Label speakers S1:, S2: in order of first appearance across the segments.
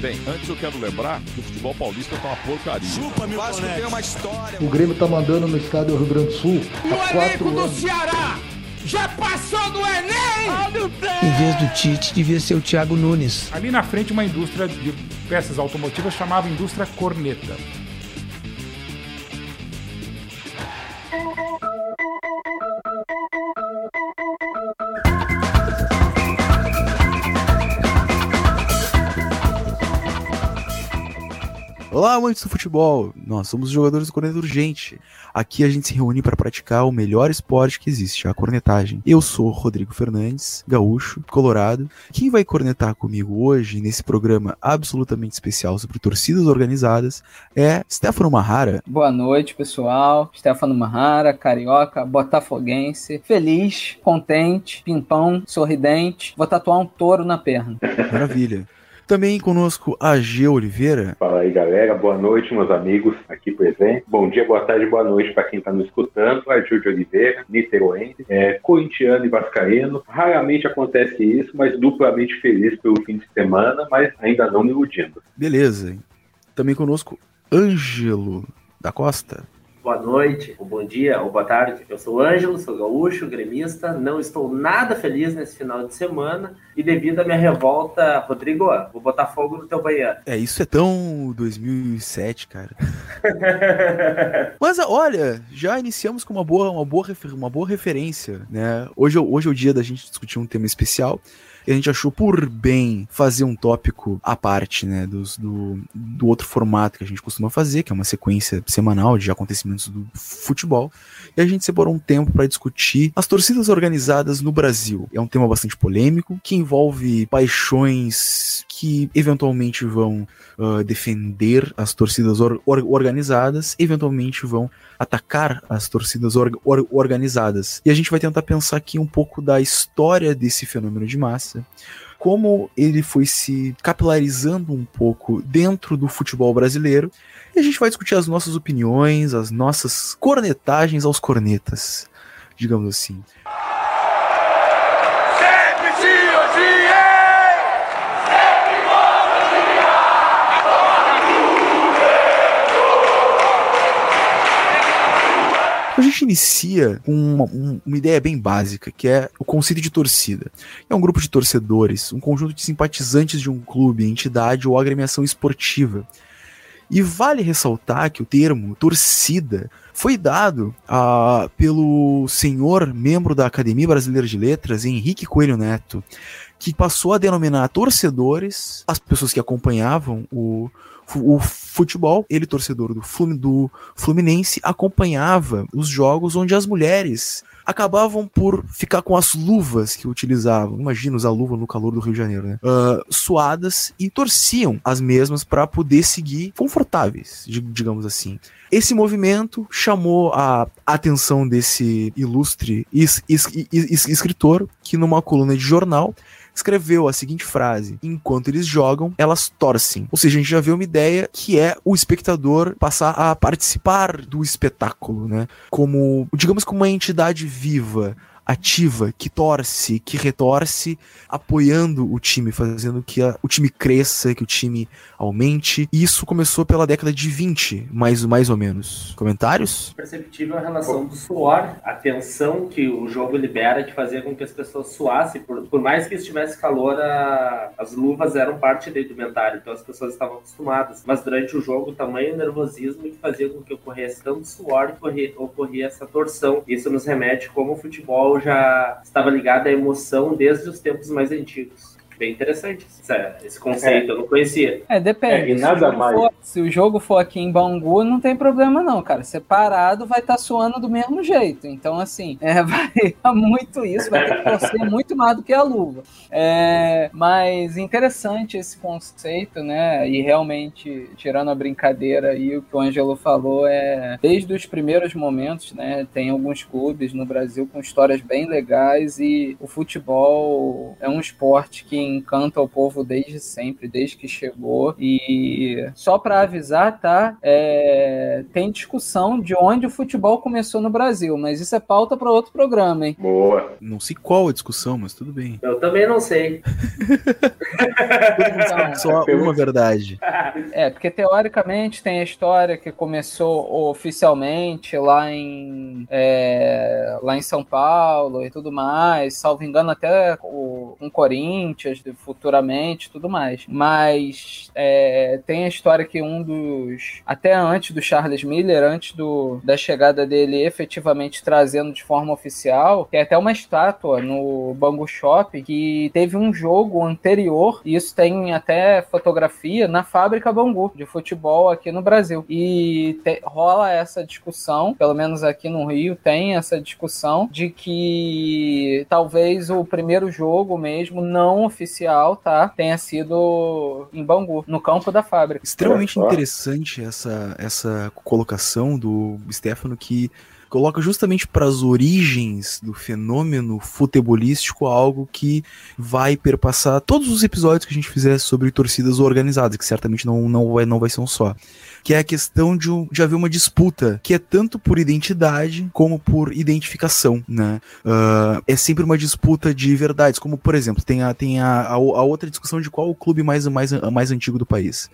S1: Bem, antes eu quero lembrar que o futebol paulista tá uma porcaria.
S2: Chupa, meu Vasco tem uma história.
S3: O Grêmio tá mandando no estádio Rio Grande do Sul.
S4: O elenco do Ceará já passou do Enem!
S5: Em vez do Tite, devia ser o Thiago Nunes.
S6: Ali na frente, uma indústria de peças automotivas chamava Indústria Corneta.
S7: Olá, amantes do futebol! Nós somos os jogadores do Corneta Urgente. Aqui a gente se reúne para praticar o melhor esporte que existe, a cornetagem. Eu sou Rodrigo Fernandes, gaúcho, colorado. Quem vai cornetar comigo hoje, nesse programa absolutamente especial sobre torcidas organizadas, é Stefano Mahara.
S8: Boa noite, pessoal. Stefano Mahara, carioca, botafoguense, feliz, contente, pimpão, sorridente. Vou tatuar um touro na perna.
S7: Maravilha. Também conosco a G Oliveira.
S9: Fala aí, galera. Boa noite, meus amigos aqui presentes. Bom dia, boa tarde, boa noite para quem está nos escutando. A Gil de Oliveira, niteroense, é, corintiano e vascaíno. Raramente acontece isso, mas duplamente feliz pelo fim de semana, mas ainda não me iludindo.
S7: Beleza. Também conosco Ângelo da Costa.
S10: Boa noite, ou bom dia, ou boa tarde. Eu sou Ângelo, sou gaúcho, gremista. Não estou nada feliz nesse final de semana e devido à minha revolta, Rodrigo, vou botar fogo no teu banheiro.
S7: É, isso é tão 2007, cara. Mas olha, já iniciamos com uma boa, uma boa, uma boa referência, né? Hoje, hoje é o dia da gente discutir um tema especial a gente achou por bem fazer um tópico à parte, né, dos, do, do outro formato que a gente costuma fazer, que é uma sequência semanal de acontecimentos do futebol. E a gente separou um tempo para discutir as torcidas organizadas no Brasil. É um tema bastante polêmico, que envolve paixões que eventualmente vão uh, defender as torcidas or or organizadas, eventualmente vão atacar as torcidas or or organizadas. E a gente vai tentar pensar aqui um pouco da história desse fenômeno de massa, como ele foi se capilarizando um pouco dentro do futebol brasileiro. E a gente vai discutir as nossas opiniões, as nossas cornetagens aos cornetas, digamos assim. A gente inicia com uma, uma, ideia bem básica, que é o conceito de torcida. É um grupo de torcedores, um conjunto de simpatizantes de um clube, entidade ou agremiação esportiva. E vale ressaltar que o termo torcida foi dado uh, pelo senhor membro da Academia Brasileira de Letras, Henrique Coelho Neto, que passou a denominar torcedores as pessoas que acompanhavam o, o futebol, ele, torcedor do, do Fluminense, acompanhava os jogos onde as mulheres acabavam por ficar com as luvas que utilizavam. Imagina usar luva no calor do Rio de Janeiro, né? Uh, suadas e torciam as mesmas para poder seguir confortáveis, digamos assim. Esse movimento chamou a atenção desse ilustre es es es escritor que numa coluna de jornal escreveu a seguinte frase: Enquanto eles jogam, elas torcem. Ou seja, a gente já vê uma ideia que é o espectador passar a participar do espetáculo, né? Como, digamos, como uma entidade viva ativa, que torce, que retorce, apoiando o time, fazendo que a, o time cresça, que o time aumente. E isso começou pela década de 20, mais, mais ou menos. Comentários?
S10: Perceptível a relação do suor, a tensão que o jogo libera de fazer com que as pessoas suassem. Por, por mais que estivesse calor, a, as luvas eram parte da indumentária, então as pessoas estavam acostumadas. Mas durante o jogo, o tamanho nervosismo que fazia com que ocorresse tanto suor que ocorria essa torção. Isso nos remete como o futebol já estava ligado à emoção desde os tempos mais antigos. Bem interessante esse conceito, é. eu não conhecia.
S8: É, depende.
S9: É, e nada mais.
S8: For, se o jogo for aqui em Bangu, não tem problema não, cara. Separado vai estar tá suando do mesmo jeito. Então, assim, é, vai muito isso, vai ter que torcer muito mais do que a luva. É, mas interessante esse conceito, né? E realmente, tirando a brincadeira aí, o que o Angelo falou é desde os primeiros momentos, né? Tem alguns clubes no Brasil com histórias bem legais e o futebol é um esporte que encanta o povo desde sempre, desde que chegou. E só para avisar, tá? É... Tem discussão de onde o futebol começou no Brasil, mas isso é pauta para outro programa, hein?
S9: Boa.
S7: Não sei qual a discussão, mas tudo bem.
S10: Eu também não sei.
S8: Então,
S7: Só uma verdade.
S8: É, porque teoricamente tem a história que começou oficialmente lá em, é, lá em São Paulo e tudo mais, salvo engano até o, com Corinthians futuramente tudo mais. Mas é, tem a história que um dos. Até antes do Charles Miller, antes do, da chegada dele efetivamente trazendo de forma oficial, tem até uma estátua no Bangu Shop que teve um jogo anterior, e isso tem até fotografia, na fábrica Bangu de futebol aqui no Brasil. E te, rola essa discussão, pelo menos aqui no Rio tem essa discussão, de que talvez o primeiro jogo mesmo, não oficial, tá? Tenha sido em Bangu, no campo da fábrica.
S7: Extremamente interessante essa, essa colocação do Stefano que coloca justamente para as origens do fenômeno futebolístico algo que vai perpassar todos os episódios que a gente fizer sobre torcidas organizadas, que certamente não, não, vai, não vai ser um só. Que é a questão de, de haver uma disputa, que é tanto por identidade como por identificação, né? Uh, é sempre uma disputa de verdades, como por exemplo, tem a, tem a, a, a outra discussão de qual o clube mais, mais, mais antigo do país.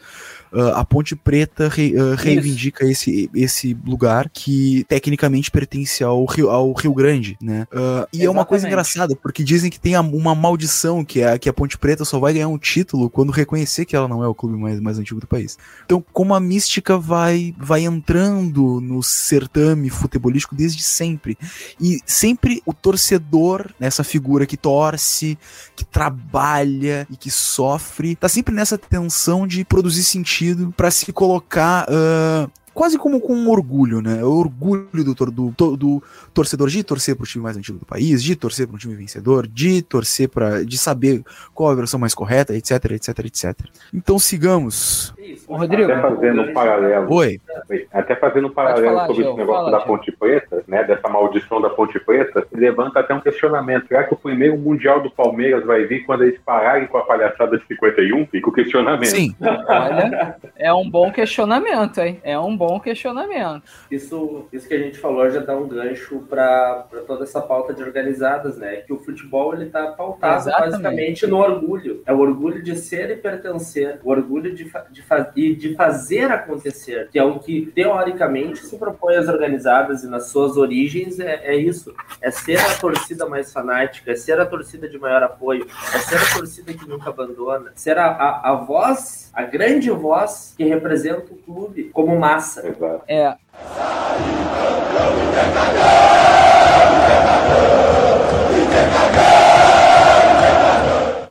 S7: Uh, a Ponte Preta re, uh, reivindica esse, esse lugar que tecnicamente pertence ao Rio, ao Rio Grande, né? E é uma coisa engraçada, porque dizem que tem uma maldição, que é que a Ponte Preta só vai ganhar um título quando reconhecer que ela não é o clube mais, mais antigo do país. Então, como a mística vai, vai entrando no certame futebolístico desde sempre. E sempre o torcedor, nessa figura que torce, que trabalha e que sofre, tá sempre nessa tensão de produzir sentido para se colocar uh, quase como com um orgulho, né? O orgulho do, do, do, torcedor de torcer pro time mais antigo do país, de torcer para um time vencedor, de torcer para de saber qual a versão mais correta, etc, etc, etc. Então sigamos.
S8: Ô, Rodrigo.
S9: Até fazendo um paralelo.
S7: Oi.
S9: Até fazendo um paralelo
S8: falar,
S9: sobre
S8: Gil,
S9: esse negócio
S8: fala,
S9: da. Ponte Preta, né? Dessa maldição da Ponte Preta, levanta até um questionamento. Será que o primeiro Mundial do Palmeiras vai vir quando eles pararem com a palhaçada de 51? Fica o questionamento.
S7: Sim.
S8: Olha, é um bom questionamento, hein? É um bom questionamento.
S10: Isso, isso que a gente falou já dá um gancho para toda essa pauta de organizadas, né? Que o futebol ele tá pautado
S8: Exatamente.
S10: basicamente no orgulho. É o orgulho de ser e pertencer, o orgulho de, fa de, fa e de fazer acontecer, que é o que teoricamente se propõe às organizadas e nas suas origens é, é isso. É ser a torcida mais fanática, é ser a torcida de maior apoio, é ser a torcida que nunca abandona, ser a, a, a voz, a grande voz que representa o clube como massa.
S9: Exato.
S8: É.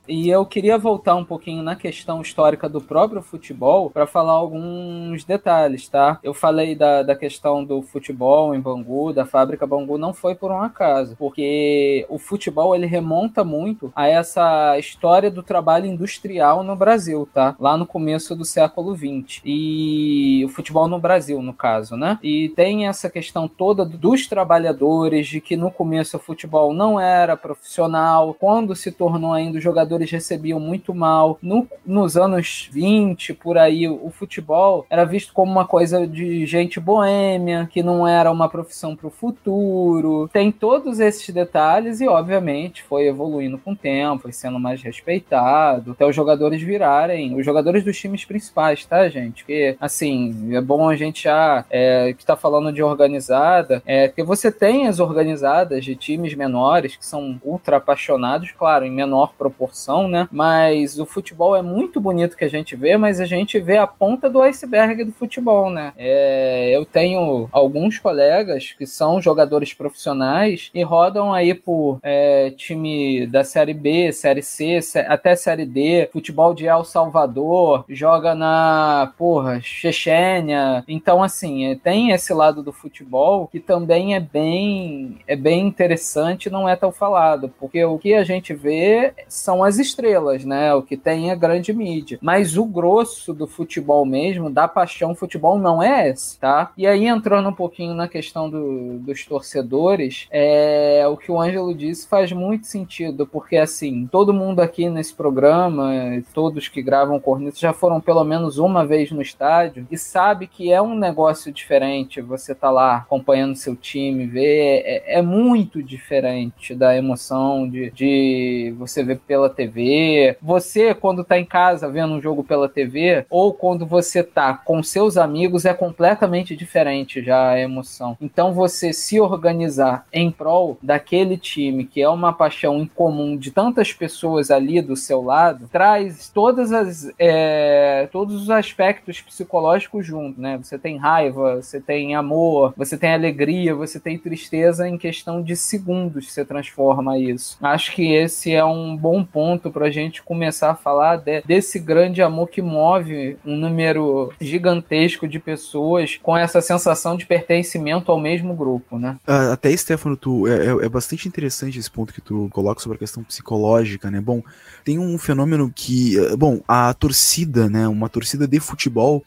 S8: E eu queria voltar um pouquinho na questão histórica do próprio futebol para falar alguns detalhes, tá? Eu falei da, da questão do futebol em Bangu, da fábrica Bangu, não foi por um acaso, porque o futebol ele remonta muito a essa história do trabalho industrial no Brasil, tá? Lá no começo do século XX. E o futebol no Brasil, no caso, né? E tem essa questão toda dos trabalhadores, de que no começo o futebol não era profissional, quando se tornou ainda os jogadores recebiam muito mal. No, nos anos 20, por aí, o futebol era visto como uma coisa de gente boêmia, que não era uma profissão para o futuro. Tem todos esses detalhes e, obviamente, foi evoluindo com o tempo, foi sendo mais respeitado, até os jogadores virarem os jogadores dos times principais, tá, gente? Porque, assim, é bom a gente já, é, que tá falando de organizada, é que você tem as organizadas de times menores que são ultra apaixonados, claro, em menor proporção, né? Mas o futebol é muito bonito que a gente vê, mas a gente vê a ponta do iceberg do futebol, né? É, eu tenho alguns colegas que são jogadores profissionais e rodam aí por é, time da Série B, Série C, até Série D, futebol de El Salvador, joga na, porra, Chechênia. Então, assim, é, tem esse lado do futebol que também é bem, é bem interessante, não é tão falado, porque o que a gente vê são as estrelas, né? O que tem é grande mídia. Mas o grosso do futebol mesmo, da paixão futebol, não é esse, tá? E aí, entrando um pouquinho na questão do- dos torcedores, é, o que o Ângelo disse faz muito sentido, porque assim, todo mundo aqui nesse programa, todos que gravam Corneta, já foram pelo menos uma vez no estádio e sabe que é um negócio diferente você tá lá acompanhando seu time, ver, é, é muito diferente da emoção de, de você ver pela TV TV. Você, quando tá em casa vendo um jogo pela TV, ou quando você tá com seus amigos, é completamente diferente já a emoção. Então você se organizar em prol daquele time que é uma paixão em comum de tantas pessoas ali do seu lado, traz todas as é, todos os aspectos psicológicos junto, né? Você tem raiva, você tem amor, você tem alegria, você tem tristeza em questão de segundos você transforma isso. Acho que esse é um bom ponto para a gente começar a falar de, desse grande amor que move um número gigantesco de pessoas com essa sensação de pertencimento ao mesmo grupo, né?
S7: Uh, até, Stefano, tu, é, é, é, bastante interessante esse ponto que tu coloca sobre a questão psicológica, né? Bom, tem um fenômeno que, eh, bom, a torcida, né? Uma torcida de futebol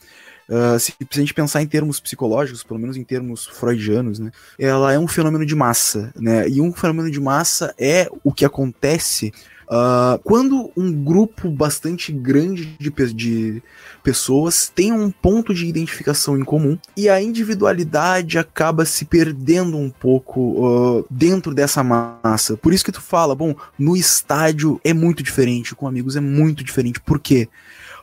S7: Uh, se, a gente pensar em termos psicológicos, pelo menos em termos freudianos, né, ela é um fenômeno de massa, né? E um fenômeno de massa é o que acontece Uh, quando um grupo bastante grande de, de, pessoas tem um ponto de identificação em comum e a individualidade acaba se perdendo um pouco uh, dentro dessa massa. Por isso que tu fala, bom, no estádio é muito diferente, com amigos é muito diferente. Por quê?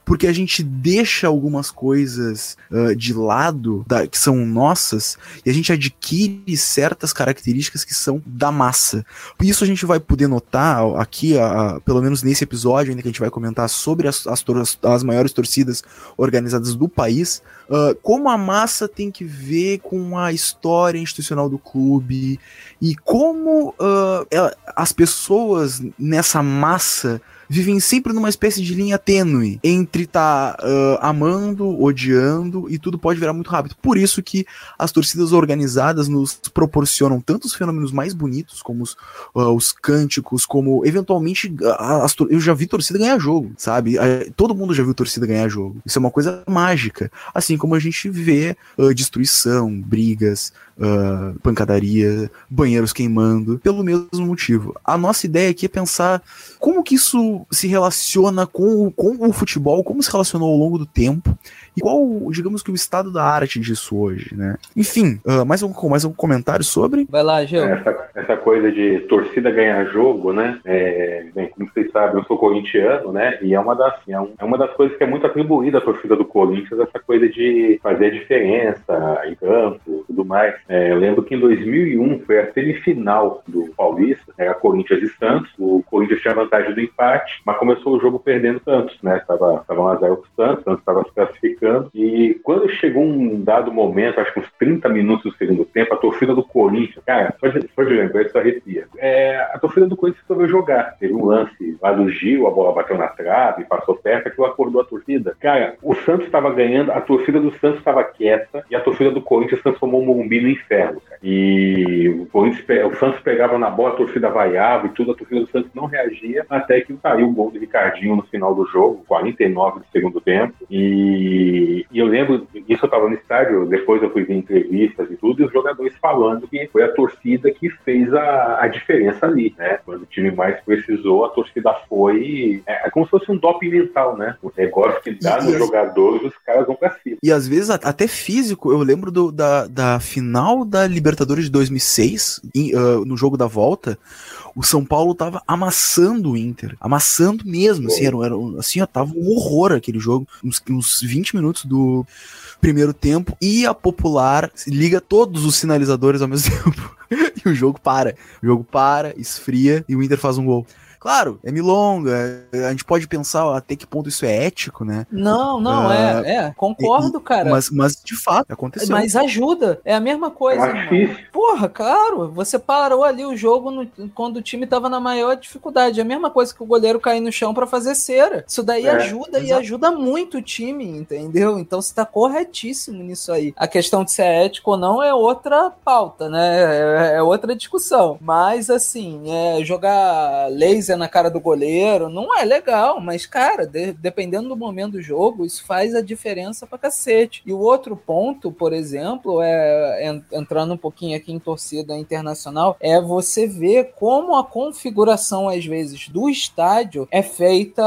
S7: Porque a gente deixa algumas coisas uh, de lado da, que são nossas e a gente adquire certas características que são da massa. Isso a gente vai poder notar aqui, a, a, pelo menos nesse episódio ainda que a gente vai comentar sobre as, as, as maiores torcidas organizadas do país, uh, como a massa tem que ver com a história institucional do clube e como uh, ela, as pessoas nessa massa vivem sempre numa espécie de linha tênue entre tá uh, amando, odiando e tudo pode virar muito rápido. Por isso que as torcidas organizadas nos proporcionam tantos fenômenos mais bonitos, como os, uh, os cânticos, como eventualmente as, eu já vi torcida ganhar jogo, sabe? Todo mundo já viu torcida ganhar jogo. Isso é uma coisa mágica. Assim como a gente vê uh, destruição, brigas, uh, pancadaria, banheiros queimando, pelo mesmo motivo. A nossa ideia aqui é pensar como que isso se relaciona com, com o futebol, como se relacionou ao longo do tempo e qual, digamos que, o estado da arte disso hoje, né? Enfim, uh, mais, um, mais um comentário sobre?
S8: Vai lá, Gil.
S9: Essa, essa coisa de torcida ganhar jogo, né? É, bem, como vocês sabem, eu sou corintiano, né? E é uma das, é, um, é uma das coisas que é muito atribuída à torcida do Corinthians, essa coisa de fazer a diferença em campo tudo mais. É, eu lembro que em 2001 foi a semifinal do Paulista, era Corinthians e Santos. O Corinthians tinha vantagem do empate, mas começou o jogo perdendo Santos, né? Tava, tava 1x0 pro Santos, Santos estava se classificando e quando chegou um dado momento, acho que uns 30 minutos do segundo tempo, a torcida do Corinthians, cara, só de, só de lembrar isso arrepia. É, a torcida do Corinthians resolveu jogar. Teve um lance lá do Gil, a bola bateu na trave, passou perto, aquilo acordou a torcida. Cara, o Santos estava ganhando, a torcida do Santos estava quieta e a torcida do Corinthians transformou o Morumbi inferno. Cara. E o, Corinthians, o Santos pegava na bola, a torcida vaiava e tudo, a torcida do Santos não reagia até que saiu o gol do Ricardinho no final do jogo, 49 do segundo tempo. E e, eu lembro, isso eu estava no estádio, depois eu fui ver entrevistas e tudo, e os jogadores falando que foi a torcida que fez a, a diferença ali, né? Quando o time mais precisou, a torcida foi. É, é como se fosse um doping mental, né? O negócio que dá nos jogadores, os caras vão pra cima.
S7: E às vezes até físico, eu lembro do, da, da final da Libertadores de 2006, em, uh, no jogo da volta o São Paulo tava amassando o Inter. Amassando mesmo, assim, era, era, assim, ó, tava um horror aquele jogo. Uns, uns 20 minutos do primeiro tempo e a Popular liga todos os sinalizadores ao mesmo tempo. e o jogo para. O jogo para, esfria e o Inter faz um gol. Claro, é milonga. A gente pode pensar até que ponto isso é ético, né?
S8: Não, não, uh, é, é. Concordo,
S7: e,
S8: cara.
S7: Mas, mas de fato, aconteceu.
S8: Mas ajuda. É a mesma coisa. Porra, claro. Você parou ali o jogo no, quando o time tava na maior dificuldade. É a mesma coisa que o goleiro cair no chão para fazer cera. Isso daí é, ajuda exato. e ajuda muito o time, entendeu? Então você tá corretíssimo nisso aí. A questão de ser ético ou não é outra pauta, né? É, é outra discussão. Mas, assim, é, jogar laser na cara do goleiro, não é legal, mas, cara, de, dependendo do momento do jogo, isso faz a diferença pra cacete. E o outro ponto, por exemplo, é entrando um pouquinho aqui em torcida internacional, é você ver como a configuração, às vezes, do estádio é feita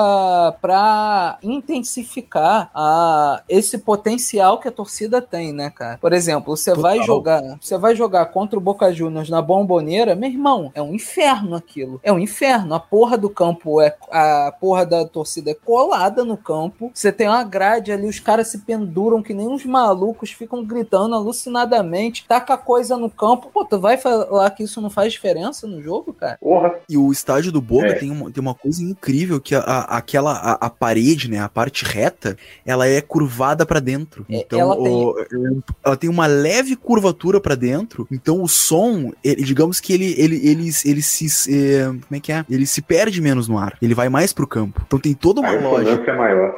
S8: para intensificar a, esse potencial que a torcida tem, né, cara? Por exemplo, você vai jogar, você vai jogar contra o Boca Juniors na bomboneira, meu irmão, é um inferno aquilo. É um inferno. A porra do campo é a porra da torcida é colada no campo. Você tem uma grade ali, os caras se penduram que nem uns malucos, ficam gritando alucinadamente, taca coisa no campo. Pô, tu vai falar que isso não faz diferença no jogo, cara?
S9: Porra.
S7: E o estádio do Boca
S9: É.
S7: tem, uma, tem uma coisa incrível que a, a- aquela a, a parede, né, a parte reta, ela é curvada pra dentro.
S8: É,
S7: Então,
S8: ela tem-
S7: o- o- ela tem uma leve curvatura pra dentro. Então o som, ele- digamos que ele ele ele, ele se eh, como é que é? Ele se perde menos no ar. Ele vai mais pro campo. Então tem toda uma
S9: A
S7: lógica.
S9: é maior.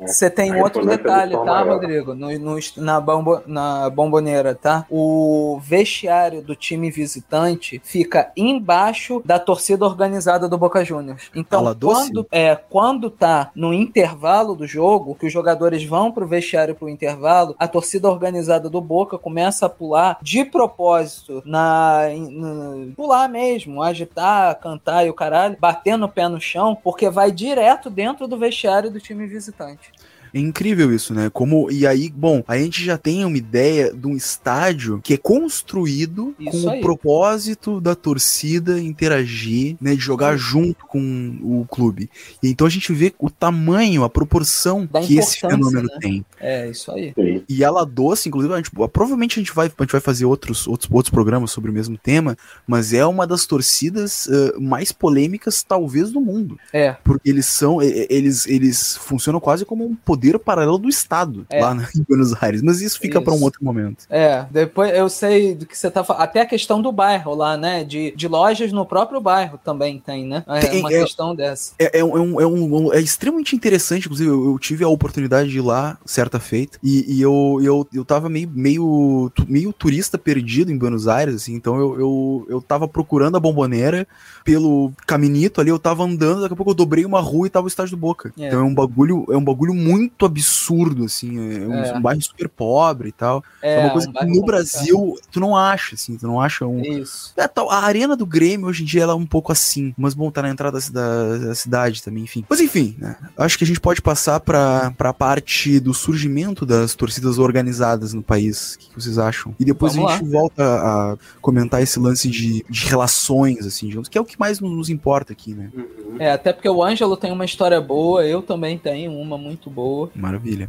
S8: Você tem
S9: A
S8: outro
S9: do
S8: detalhe, tá,
S9: maior.
S8: Rodrigo? No, no- na, bombo, na bomboneira, tá? O vestiário do time visitante fica embaixo da torcida organizada do Boca Juniors. Então,
S7: doce?
S8: quando, é, quando tá no intervalo do jogo, que os jogadores vão pro vestiário pro intervalo, a torcida organizada do Boca começa a pular de propósito, na, no- pular mesmo, agitar, cantar e o caralho, batendo o pé no chão, porque vai direto dentro do vestiário do time visitante.
S7: É incrível isso, né? Como e aí, bom, a gente já tem uma ideia de um estádio que é construído
S8: Isso
S7: com
S8: aí.
S7: o propósito da torcida interagir, né, de jogar junto com o clube. E então a gente vê o tamanho, a proporção
S8: Da
S7: que esse fenômeno
S8: né?
S7: tem.
S8: É, isso aí.
S9: Sim.
S7: E ela doce, inclusive, a gente, provavelmente a gente, vai, a gente vai fazer outros, outros, outros programas sobre o mesmo tema, mas é uma das torcidas eh, mais polêmicas, talvez, do mundo.
S8: É.
S7: Porque eles são, eles, eles funcionam quase como um poder paralelo do Estado
S8: É.
S7: lá na- em Buenos Aires. Mas isso fica para um outro momento.
S8: É, depois eu sei do que você tá falando. Até a questão do bairro lá, né? De, de lojas no próprio bairro também tem, né? É
S7: Tem,
S8: uma
S7: é-
S8: questão dessa.
S7: É, é, um- é um, é, é extremamente interessante, inclusive, eu, eu tive a oportunidade de ir lá, certa feita, e, e eu, eu, eu tava meio, meio, meio turista perdido em Buenos Aires, assim, então eu, eu, eu tava procurando a bomboneira pelo caminito ali, eu tava andando, daqui a pouco eu dobrei uma rua e tava o estádio do Boca.
S8: É.
S7: Então é um bagulho, é um bagulho muito absurdo, assim, é um,
S8: É.
S7: um bairro super pobre e tal. É,
S8: É,
S7: uma coisa
S8: um
S7: que no
S8: complicado.
S7: Brasil tu não acha, assim, tu não acha um,
S8: Isso.
S7: é, tal, a arena do Grêmio hoje em dia ela é um pouco assim, mas bom, tá na entrada da, da cidade também, enfim. Mas enfim, né? Acho que a gente pode passar pra, pra parte do surgimento das torcidas organizadas no país. O que, que vocês acham? E depois
S8: Vamos
S7: a gente volta a comentar esse lance de, de relações, assim, digamos, que é o que mais nos importa aqui, né?
S8: É, até porque o Ângelo tem uma história boa, eu também tenho uma muito boa.
S7: Maravilha.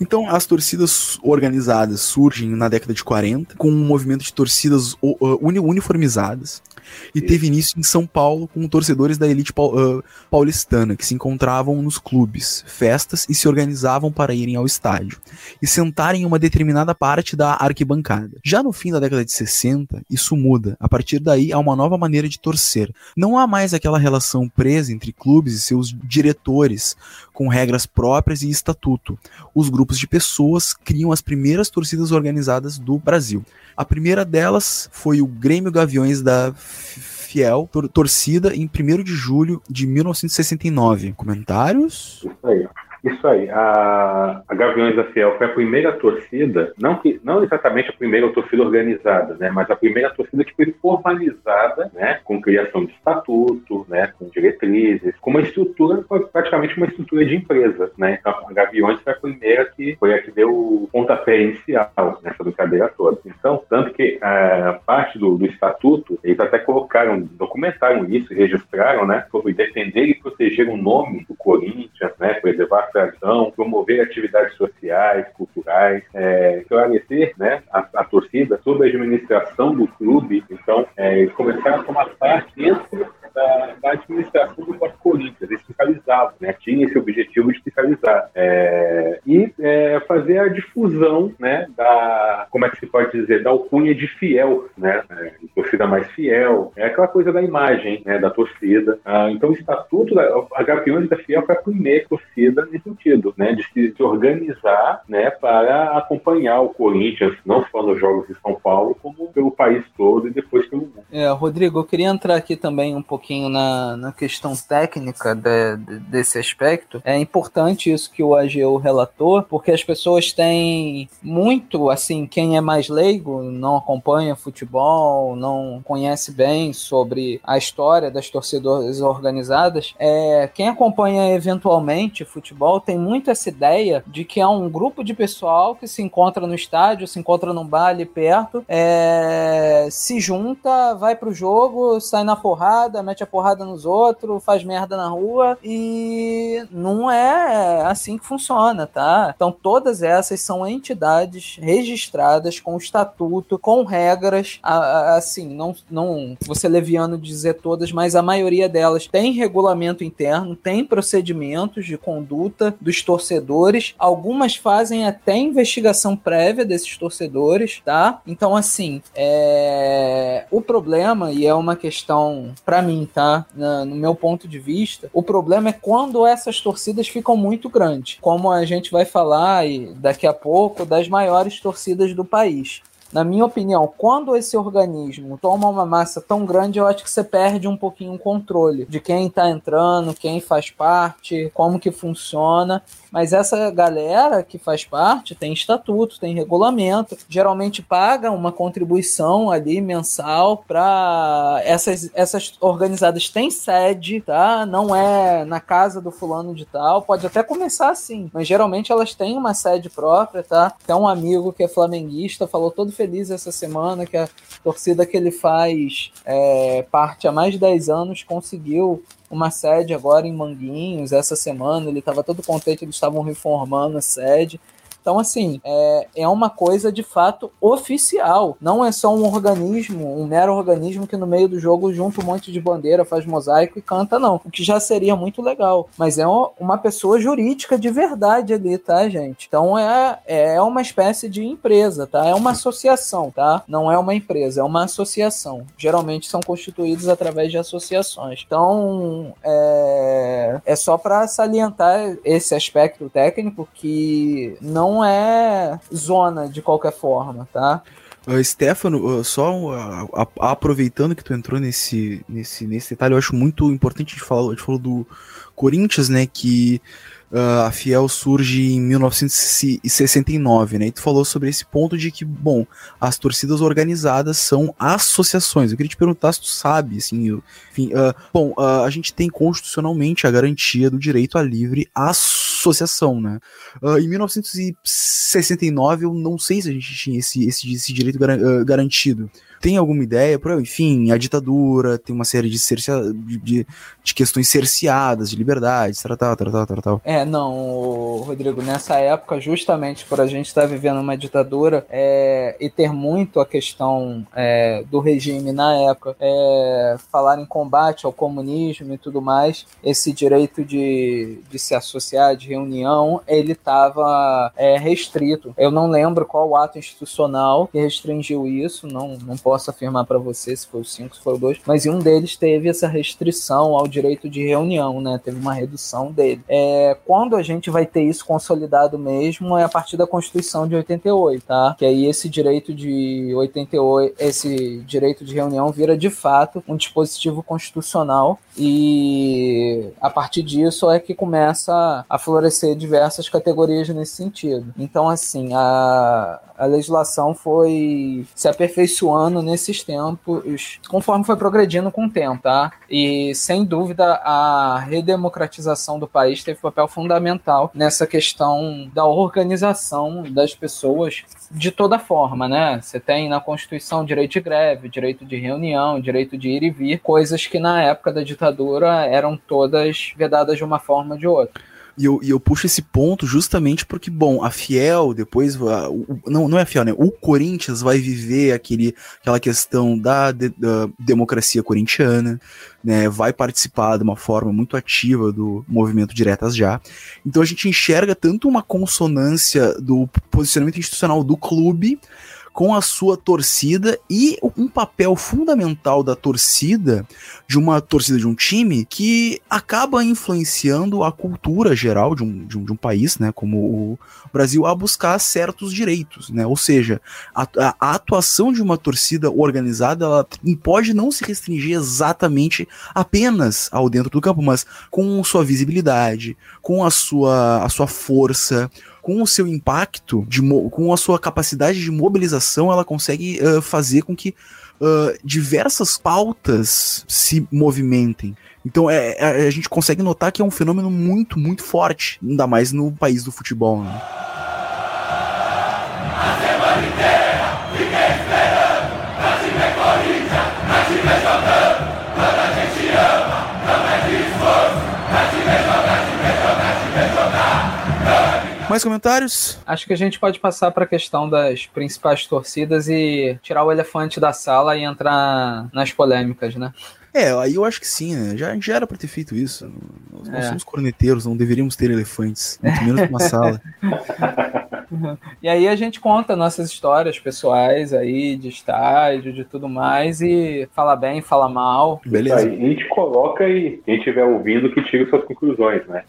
S7: Então, as torcidas organizadas surgem na década de 40 com um movimento de torcidas uniformizadas e teve início em São Paulo com torcedores da elite pau- paulistana que se encontravam nos clubes, festas e se organizavam para irem ao estádio e sentarem em uma determinada parte da arquibancada. Já no fim da década de 60, isso muda. A partir daí, há uma nova maneira de torcer. Não há mais aquela relação presa entre clubes e seus diretores, com regras próprias e estatuto. Os grupos de pessoas criam as primeiras torcidas organizadas do Brasil. A primeira delas foi o Grêmio Gaviões da Fiel, tor- torcida em 1 de julho de 1969. Comentários?
S9: Isso aí. Isso aí. A, a Gaviões da Fiel foi a primeira torcida, não, que, não exatamente a primeira torcida organizada, né, mas a primeira torcida que foi formalizada, né, com criação de estatuto, né, com diretrizes, com uma estrutura, praticamente uma estrutura de empresa. Né. Então, a Gaviões foi a primeira que foi a que deu o pontapé inicial nessa brincadeira toda. Então, tanto que a parte do, do estatuto, eles até colocaram, documentaram isso, registraram, né, sobre defender e proteger o nome do Corinthians, né, preservar promover atividades sociais, culturais, é, esclarecer né, a, a torcida sobre a administração do clube. Então, é, eles começaram a tomar parte dentro da, da administração do próprio Corinthians. Fiscalizavam, né, tinha esse objetivo de fiscalizar. É, e é, fazer a difusão né, da, como é que se pode dizer, da alcunha de fiel, né, é, torcida mais fiel, é aquela coisa da imagem né, da torcida. Ah, então, o estatuto da a Gaviões da Fiel foi a primeira torcida nesse sentido, né, de se, organizar né, para acompanhar o Corinthians, não só nos jogos de São Paulo, como pelo país todo e depois pelo mundo.
S8: É, Rodrigo, eu queria entrar aqui também um pouquinho na, na questão técnica de, de, desse aspecto, é importante isso que o AGU relatou, porque as pessoas têm muito, assim, quem é mais leigo, não acompanha futebol, não conhece bem sobre a história das torcidas organizadas, é, quem acompanha eventualmente futebol tem muito essa ideia de que é um grupo de pessoal que se encontra no estádio, se encontra num bar ali perto, é, se junta, vai pro jogo, sai na porrada, mete a porrada nos outros, faz merda na rua e não é assim que funciona, tá? Então todas essas são entidades registradas com estatuto, com regras, assim, não, não você leviano dizer todas, mas a maioria delas tem regulamento interno, tem procedimentos de conduta dos torcedores, algumas fazem até investigação prévia desses torcedores, tá? Então assim, é... o problema e é uma questão para mim, tá? no meu ponto de vista, o problema é quando essas torcidas ficam muito grandes, como a gente vai falar daqui a pouco das maiores torcidas do país. Na minha opinião, quando esse organismo toma uma massa tão grande, eu acho que você perde um pouquinho o controle de quem está entrando, quem faz parte, como que funciona. Mas essa galera que faz parte tem estatuto, tem regulamento, geralmente paga uma contribuição ali mensal para essas, essas organizadas têm sede, tá? Não é na casa do fulano de tal, pode até começar assim, mas geralmente elas têm uma sede própria, tá? Tem um amigo que é flamenguista, falou todo feliz essa semana que a torcida que ele faz é, parte há mais de 10 anos conseguiu uma sede agora em Manguinhos essa semana. Ele estava todo contente, eles estavam reformando a sede. Então, assim, é, é uma coisa de fato oficial. Não é só um organismo, um mero organismo que no meio do jogo junta um monte de bandeira, faz mosaico e canta, não. O que já seria muito legal. Mas é uma pessoa jurídica de verdade ali, tá, gente? Então é, é uma espécie de empresa, tá? É uma associação, tá? Não é uma empresa, é uma associação. Geralmente são constituídos através de associações. Então é, é só para salientar esse aspecto técnico que não não é zona de qualquer forma, tá?
S7: Uh, Stefano, uh, só uh, aproveitando que tu entrou nesse, nesse, nesse detalhe, eu acho muito importante a gente falar, a gente falou do Corinthians, né, que uh, a Fiel surge em 1969, né? E tu falou sobre esse ponto de que, bom, as torcidas organizadas são associações. Eu queria te perguntar se tu sabe, assim, enfim, uh, bom, uh, a gente tem constitucionalmente a garantia do direito à livre associação, né? em 1969 eu não sei se a gente tinha esse, esse, esse direito gar garantido tem alguma ideia? Por, enfim, a ditadura tem uma série de, cercia, de, de, questões cerceadas, de liberdades, tal, tal, tal, tal, tal.
S8: É, não, Rodrigo, nessa época, justamente por a gente estar vivendo uma ditadura é, e ter muito a questão é, do regime na época, é, falar em combate ao comunismo e tudo mais, esse direito de, de se associar, de reunião, ele estava é, restrito. Eu não lembro qual ato institucional que restringiu isso, não, não posso posso afirmar para você se foi o 5, se foi o 2, mas em um deles teve essa restrição ao direito de reunião, né? Teve uma redução dele. É, quando a gente vai ter isso consolidado mesmo é a partir da Constituição de 88, tá? Que aí esse direito de 88, esse direito de reunião vira de fato um dispositivo constitucional e a partir disso é que começa a florescer diversas categorias nesse sentido. Então, assim, a, a legislação foi se aperfeiçoando nesses tempos, conforme foi progredindo com o tempo, tá? E sem dúvida a redemocratização do país teve papel fundamental nessa questão da organização das pessoas de toda forma, né? Você tem na Constituição direito de greve, direito de reunião, direito de ir e vir, coisas que na época da ditadura eram todas vedadas de uma forma ou de outra.
S7: E eu, e eu puxo esse ponto justamente porque, bom, a Fiel, depois. A, o, não, não é a Fiel, né? O Corinthians vai viver aquele, aquela questão da, de, da democracia corintiana, né? Vai participar de uma forma muito ativa do movimento Diretas Já. Então a gente enxerga tanto uma consonância do posicionamento institucional do clube com a sua torcida e um papel fundamental da torcida, de uma torcida de um time, que acaba influenciando a cultura geral de um, de um, de um país, né, como o Brasil, a buscar certos direitos, né, ou seja, a, a, atuação de uma torcida organizada, ela pode não se restringir exatamente apenas ao dentro do campo, mas com sua visibilidade, com a sua, a sua força, com o seu impacto, de, com a sua capacidade de mobilização, ela consegue uh, fazer com que uh, diversas pautas se movimentem. Então é, é, a gente consegue notar que é um fenômeno muito, muito forte, ainda mais no país do futebol. Né? Mais comentários?
S8: Acho que a gente pode passar para a questão das principais torcidas e tirar o elefante da sala e entrar nas polêmicas, né?
S7: É, aí eu acho que sim, né? Já, já era pra ter feito isso. Nós, é. nós somos corneteiros, não deveríamos ter elefantes, muito menos numa sala.
S8: E aí a gente conta nossas histórias pessoais aí, de estágio, de tudo mais, e fala bem, fala mal.
S9: Beleza. Aí, a gente coloca e quem estiver ouvindo que tire suas conclusões, né?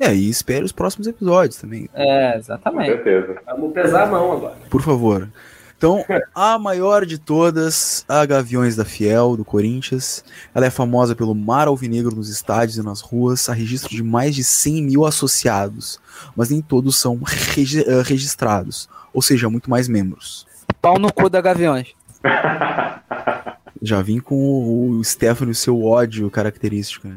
S7: É, e espere os próximos episódios também.
S8: É, exatamente.
S9: Com certeza.
S10: Vamos pesar a mão agora.
S7: Por favor. Então, a maior de todas, a Gaviões da Fiel, do Corinthians. Ela é famosa pelo mar alvinegro nos estádios e nas ruas, a registro de mais de 100 mil associados, mas nem todos são regi uh, registrados, ou seja, muito mais membros.
S8: Pau no cu da Gaviões.
S7: Já vim com o Stefano e o seu ódio característico. Né?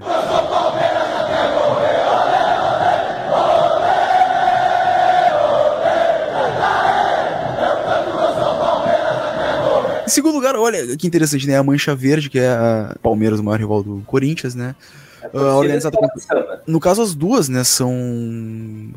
S7: Segundo lugar, olha que interessante, né? A Mancha Verde, que é a Palmeiras, o maior rival do Corinthians, né? Uh, organizada com... No caso, as duas, né, são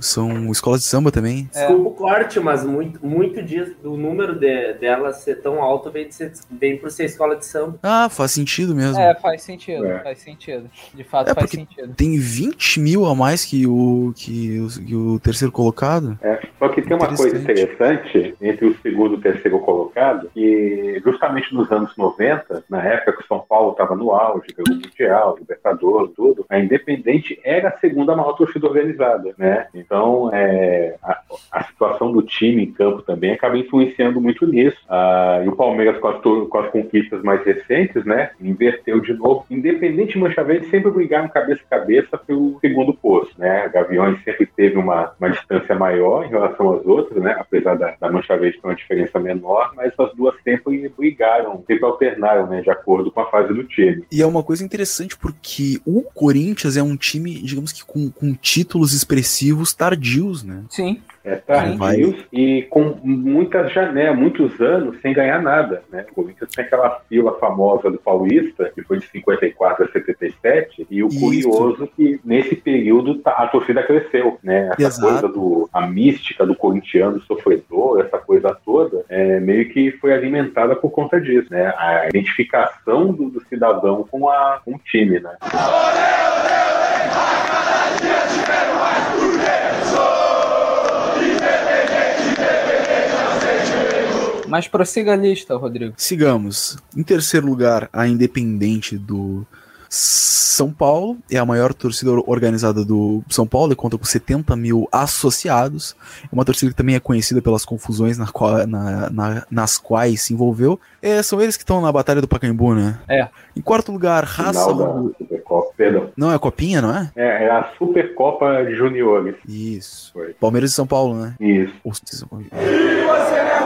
S7: são escolas de samba também.
S10: É. Desculpa o corte, mas muito, muito dias do número de, delas ser tão alto vem, de ser, vem por ser escola de samba.
S7: Ah, faz sentido mesmo.
S8: É, faz sentido, é. faz sentido. De fato, é
S7: faz
S8: sentido.
S7: Tem 20 mil a mais que o, que o, que o terceiro colocado.
S9: É, só que tem uma coisa interessante entre o segundo e o terceiro colocado, que justamente nos anos 90, na época que o São Paulo estava no auge, ganhou o Mundial, Libertadores, tudo, a Independente era a segunda maior torcida organizada, né? Então, é, a, a, situação do time em campo também acaba influenciando muito nisso. Ah, e o Palmeiras, com as, com as, conquistas mais recentes, né, inverteu de novo. Independente e Mancha Verde sempre brigaram cabeça a cabeça pelo segundo posto, né? Gaviões sempre teve uma, uma distância maior em relação às outras, né? Apesar da, da Mancha Verde ter uma diferença menor, mas as duas sempre brigaram, sempre alternaram, né? De acordo com a fase do time.
S7: E é uma coisa interessante porque o Corinthians é um time, digamos que com, com títulos expressivos tardios, né?
S8: Sim.
S9: É tardios e com muitas janelas, muitos anos sem ganhar nada, né? O Corinthians tem aquela fila famosa do Paulista, que foi de 54 a 77, e o Isso. curioso é que nesse período tá, a torcida cresceu, né? Essa Exato. coisa do a mística do corintiano sofredor, essa coisa toda, é, meio que foi alimentada por conta disso, né? A identificação do, do cidadão com, a, com o time, né?
S8: Mas prossiga a lista, Rodrigo.
S7: Sigamos. Em terceiro lugar, a Independente do são Paulo é a maior torcida organizada do São Paulo, e conta com 70 mil associados. É uma torcida que também é conhecida pelas confusões na qual, na, na, nas quais se envolveu. É, são eles que estão na Batalha do Pacaembu, né?
S8: É.
S7: Em quarto lugar, Raça.
S9: Supercopa, perdão.
S7: Não, é a Copinha, não é?
S9: É, é a Supercopa de Juniores.
S7: Isso. Foi. Palmeiras e São Paulo, né?
S9: Isso.
S4: E você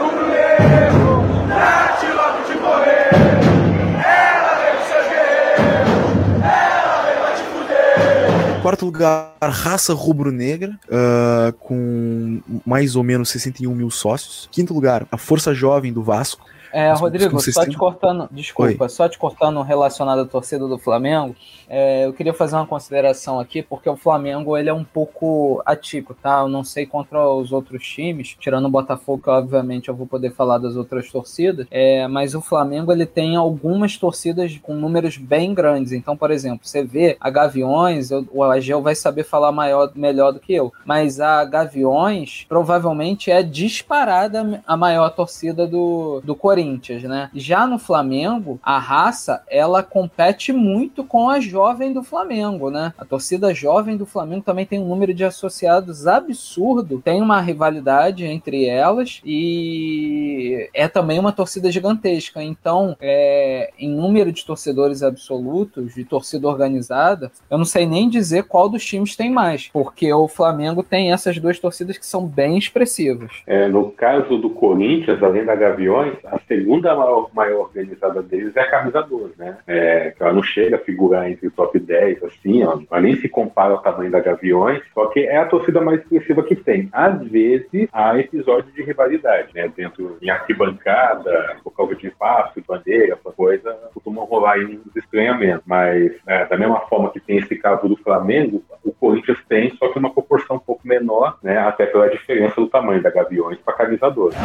S7: Quarto lugar, Raça Rubro-Negra, uh, com mais ou menos 61 mil sócios. Quinto lugar, a Força Jovem do Vasco,
S8: É, Rodrigo, só te cortando, desculpa, Oi. só te cortando relacionado à torcida do Flamengo, é, eu queria fazer uma consideração aqui, porque o Flamengo ele é um pouco atípico, tá? Eu não sei contra os outros times, tirando o Botafogo, que obviamente eu vou poder falar das outras torcidas, é, mas o Flamengo ele tem algumas torcidas com números bem grandes. Então, por exemplo, você vê a Gaviões, eu, o Agel vai saber falar maior, melhor do que eu, mas a Gaviões provavelmente é disparada a maior torcida do, do Corinthians, né? Já no Flamengo, a raça ela compete muito com a jovem do Flamengo, né? A torcida jovem do Flamengo também tem um número de associados absurdo, tem uma rivalidade entre elas e é também uma torcida gigantesca. Então, é, em número de torcedores absolutos, de torcida organizada, eu não sei nem dizer qual dos times tem mais, porque o Flamengo tem essas duas torcidas que são bem expressivas.
S9: É, no caso do Corinthians, além da Gaviões, segunda maior, maior organizada deles é a Camisa 12, né? É, ela não chega a figurar entre o top 10, assim, ó, ela nem se compara ao tamanho da Gaviões, só que é a torcida mais expressiva que tem. Às vezes, há episódios de rivalidade, né? Dentro, em arquibancada, por causa de espaço, bandeira, essa coisa, costumam rolar aí uns estranhamentos. Mas, é, da mesma forma que tem esse caso do Flamengo, o Corinthians tem, só que uma proporção um pouco menor, né? Até pela diferença do tamanho da Gaviões para a camisa 12.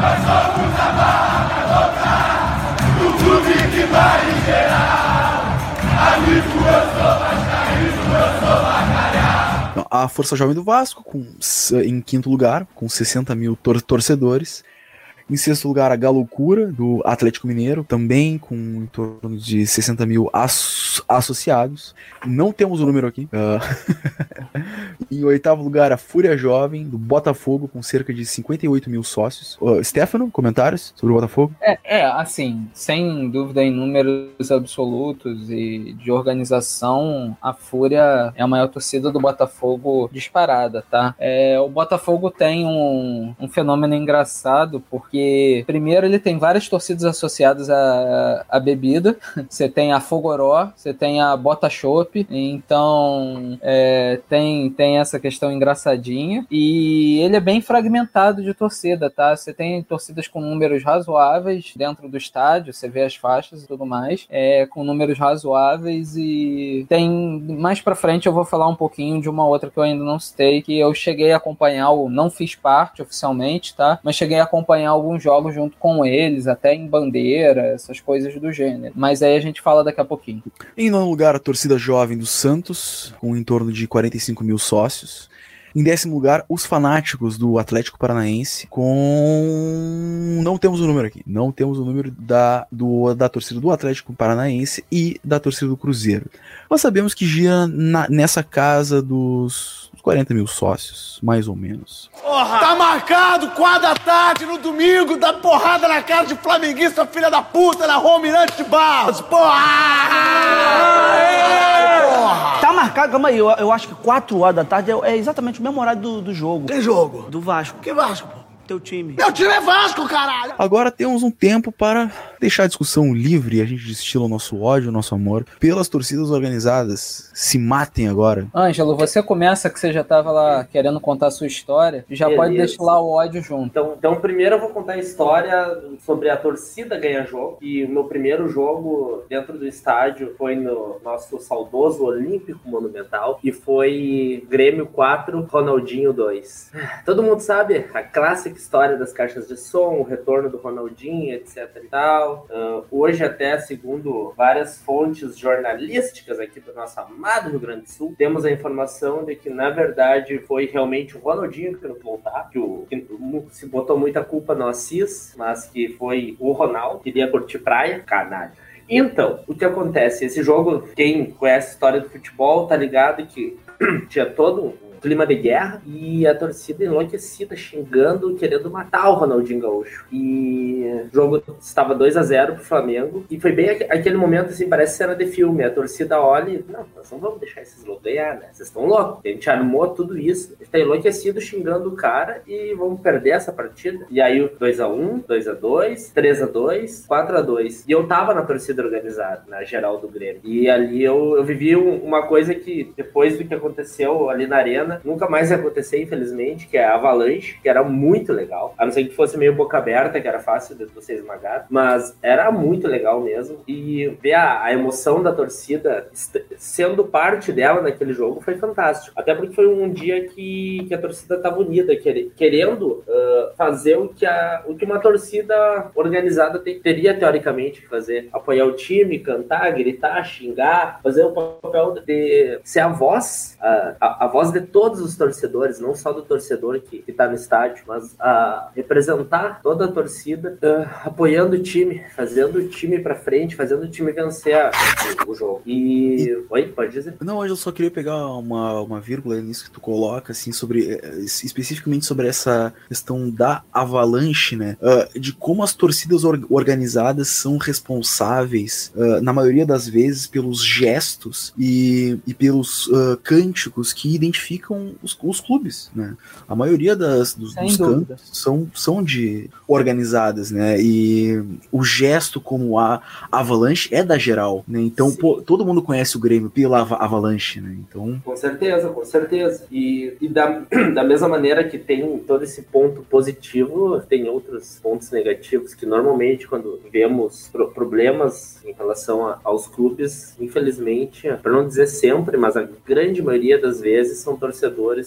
S9: O clube que vai amigo, eu sou
S7: eu sou. A Força Jovem do Vasco, com, em quinto lugar, com 60 mil tor torcedores. Em sexto lugar, a Galoucura, do Atlético Mineiro, também com em torno de 60 mil as associados. Não temos o número aqui. Uh... em oitavo lugar, a Fúria Jovem, do Botafogo, com cerca de 58 mil sócios. Uh, Stefano, comentários sobre o Botafogo?
S8: É, é, assim, sem dúvida em números absolutos e de organização, a Fúria é a maior torcida do Botafogo disparada, tá? É, o Botafogo tem um, um fenômeno engraçado, porque porque primeiro ele tem várias torcidas associadas à, à bebida. Você tem a Fogoró, você tem a Bota Chopp, então é, tem, tem essa questão engraçadinha. E ele é bem fragmentado de torcida, tá? Você tem torcidas com números razoáveis dentro do estádio, você vê as faixas e tudo mais, é, com números razoáveis e tem mais para frente eu vou falar um pouquinho de uma outra que eu ainda não citei, que eu cheguei a acompanhar, não fiz parte oficialmente, tá? Mas cheguei a acompanhar alguns jogos junto com eles, até em bandeira, essas coisas do gênero. Mas aí a gente fala daqui a pouquinho.
S7: Em nono lugar, a torcida jovem do Santos, com em torno de 45 mil sócios. Em décimo lugar, os fanáticos do Atlético Paranaense, com. Não temos o número aqui. Não temos o número da, do, da torcida do Atlético Paranaense e da torcida do Cruzeiro. Nós sabemos que gira na, nessa casa dos 40 mil sócios, mais ou menos.
S4: Porra! Tá marcado, quatro da tarde, no domingo, dá porrada na cara de flamenguista, filha da puta, na rua Mirante de Barros. Porra!
S5: porra! Tá marcado, calma aí, eu, eu acho que 4 horas da tarde é, é exatamente o mesmo horário do, do jogo.
S4: Que jogo?
S5: Do Vasco.
S4: Que Vasco, pô?
S5: Teu time.
S4: Meu time é Vasco, caralho!
S7: Agora temos um tempo para deixar a discussão livre e a gente destila o nosso ódio, o nosso amor pelas torcidas organizadas. Se matem agora.
S8: Ângelo, você começa que você já estava lá querendo contar a sua história e já Beleza. pode destilar o ódio junto.
S10: Então, então, primeiro eu vou contar a história sobre a torcida ganhar jogo. E o meu primeiro jogo dentro do estádio foi no nosso saudoso Olímpico Monumental e foi Grêmio 4, Ronaldinho 2. Todo mundo sabe a clássica história das caixas de som, o retorno do Ronaldinho, etc e tal. Uh, hoje até, segundo várias fontes jornalísticas aqui do nosso amado Rio Grande do Sul, temos a informação de que, na verdade, foi realmente o Ronaldinho que não voltar, que, o, que se botou muita culpa no Assis, mas que foi o Ronaldo, que queria curtir praia, canalha. Então, o que acontece? Esse jogo, quem conhece a história do futebol, tá ligado que tinha todo clima de guerra e a torcida enlouquecida, xingando, querendo matar o Ronaldinho Gaúcho. E o jogo estava 2 a 0 pro Flamengo e foi bem aquele momento, assim, parece cena de filme. A torcida olha e, não, nós não vamos deixar esses loucos ganhar, né? Vocês estão loucos. A gente armou tudo isso, a gente tá enlouquecido xingando o cara e vamos perder essa partida. E aí o 2 a 1 2 a 2 3 a 2 4 a 2 E eu tava na torcida organizada, na geral do Grêmio. E ali eu, eu vivi um, uma coisa que, depois do que aconteceu ali na arena, nunca mais ia acontecer, infelizmente, que é a Avalanche, que era muito legal. A não ser que fosse meio boca aberta, que era fácil de você esmagar, mas era muito legal mesmo. E ver a, a emoção da torcida sendo parte dela naquele jogo foi fantástico. Até porque foi um dia que, que a torcida estava unida, querendo uh, fazer o que, a, o que uma torcida organizada te, teria teoricamente que fazer: apoiar o time, cantar, gritar, xingar, fazer o papel de ser a voz, a, a, a voz de todos os torcedores, não só do torcedor que, está no estádio, mas a representar toda a torcida, uh, apoiando o time, fazendo o time para frente, fazendo o time vencer o, o, jogo. E... Oi, pode dizer?
S7: Não, eu só queria pegar uma, uma vírgula nisso que tu coloca, assim, sobre eh, especificamente sobre essa questão da avalanche, né? Uh, de como as torcidas or organizadas são responsáveis, uh, na maioria das vezes, pelos gestos e, e pelos cânticos que identificam os, os, clubes, né? A maioria das, dos, dos cantos são, são de organizadas, né? E o gesto como a avalanche é da geral, né? Então, pô, todo mundo conhece o Grêmio pela avalanche, né? Então...
S10: Com certeza, com certeza. E, e da, da mesma maneira que tem todo esse ponto positivo, tem outros pontos negativos que normalmente quando vemos pro problemas em relação a, aos clubes, infelizmente, para não dizer sempre, mas a grande maioria das vezes são torcedores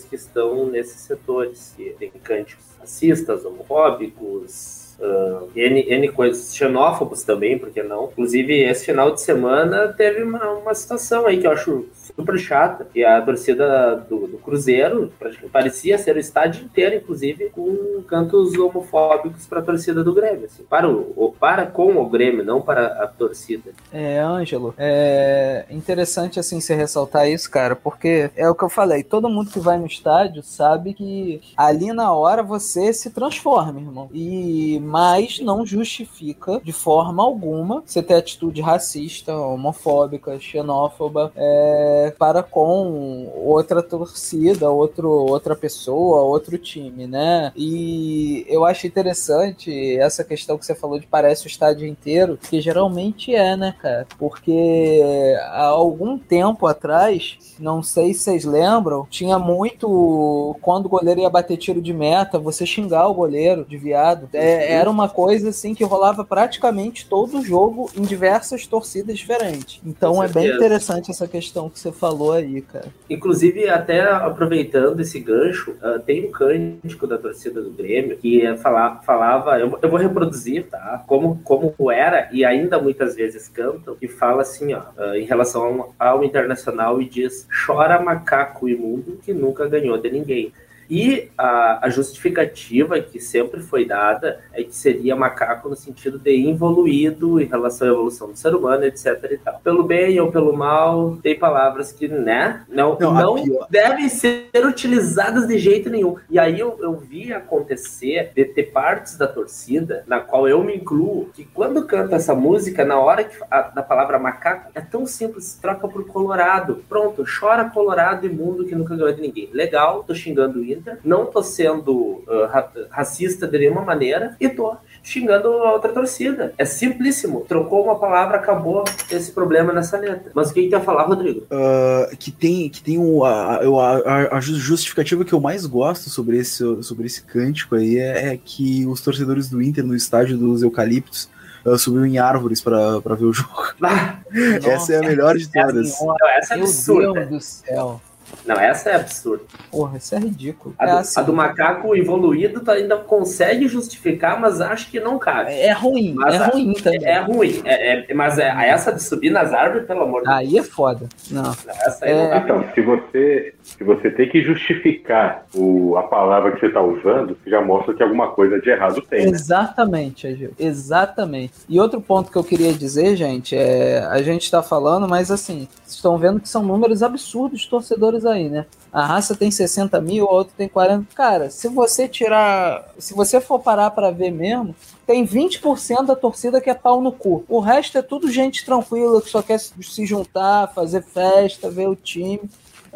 S10: que estão nesses setores, que tem cânticos racistas, homofóbicos, Uh, N, N coisas, xenófobos também, porque não? Inclusive, esse final de semana teve uma, uma situação aí que eu acho super chata, que a torcida do, do Cruzeiro parecia ser o estádio inteiro, inclusive, com cantos homofóbicos para a torcida do Grêmio. Assim, para, o, para com o Grêmio, não para a torcida.
S8: É, Ângelo, é interessante assim você ressaltar isso, cara, porque é o que eu falei, todo mundo que vai no estádio sabe que ali na hora você se transforma, irmão. E mas não justifica de forma alguma você ter atitude racista, homofóbica, xenófoba, é, para com outra torcida, outro, outra pessoa, outro time, né? E eu acho interessante essa questão que você falou de parece o estádio inteiro, que geralmente é, né, cara? Porque há algum tempo atrás, não sei se vocês lembram, tinha muito quando o goleiro ia bater tiro de meta, você xingar o goleiro de viado. É, era uma coisa assim que rolava praticamente todo o jogo em diversas torcidas diferentes. Então é bem interessante essa questão que você falou aí, cara.
S10: Inclusive, até aproveitando esse gancho, uh, tem um cântico da torcida do Grêmio que fala, falava, eu, eu, vou reproduzir, tá? Como, como era e ainda muitas vezes cantam, que fala assim, ó, uh, em relação ao, ao Internacional e diz: chora macaco imundo que nunca ganhou de ninguém. E a, a, justificativa que sempre foi dada é que seria macaco no sentido de evoluído em relação à evolução do ser humano, etc. E tal. Pelo bem ou pelo mal, tem palavras que, né, não, não, não devem ser utilizadas de jeito nenhum. E aí eu, eu vi acontecer de ter partes da torcida, na qual eu me incluo, que quando canta essa música, na hora que a, da palavra macaco, é tão simples, troca por colorado. Pronto, chora colorado imundo que nunca ganhou de ninguém. Legal, tô xingando isso não tô sendo uh, racista de nenhuma maneira e tô xingando a outra torcida. É simplíssimo. Trocou uma palavra, acabou esse problema nessa letra. Mas o que, ia falar, Rodrigo?
S7: Uh, que tem, que tem o, a, a, a, justificativa que eu mais gosto sobre esse, sobre esse cântico aí é, é que os torcedores do Inter no estádio dos Eucaliptos uh, subiu em árvores para ver o jogo. Ah, essa é a melhor de todas.
S10: Essa é absurda. Meu Deus do céu. Não, essa é absurda.
S8: Porra, isso é ridículo.
S10: A,
S8: é
S10: do, assim, a do, macaco evoluído tu ainda consegue justificar, mas acho que não cabe.
S8: É ruim, mas é a, ruim também.
S10: É, é ruim, é, é, mas é, essa de subir nas árvores, pelo amor de
S8: Deus. Aí é foda. Não.
S9: Essa aí é... Então, se você, se você tem que justificar o, a palavra que você está usando, você já mostra que alguma coisa de errado tem.
S8: Né? Exatamente, Agil. Exatamente. E outro ponto que eu queria dizer, gente, é a gente está falando, mas assim, estão vendo que são números absurdos de torcedores aí, né? A raça tem 60 mil, a outra tem 40. Cara, se você tirar. Se você for parar para ver mesmo, tem 20% da torcida que é pau no cu. O resto é tudo gente tranquila que só quer se juntar, fazer festa, ver o time.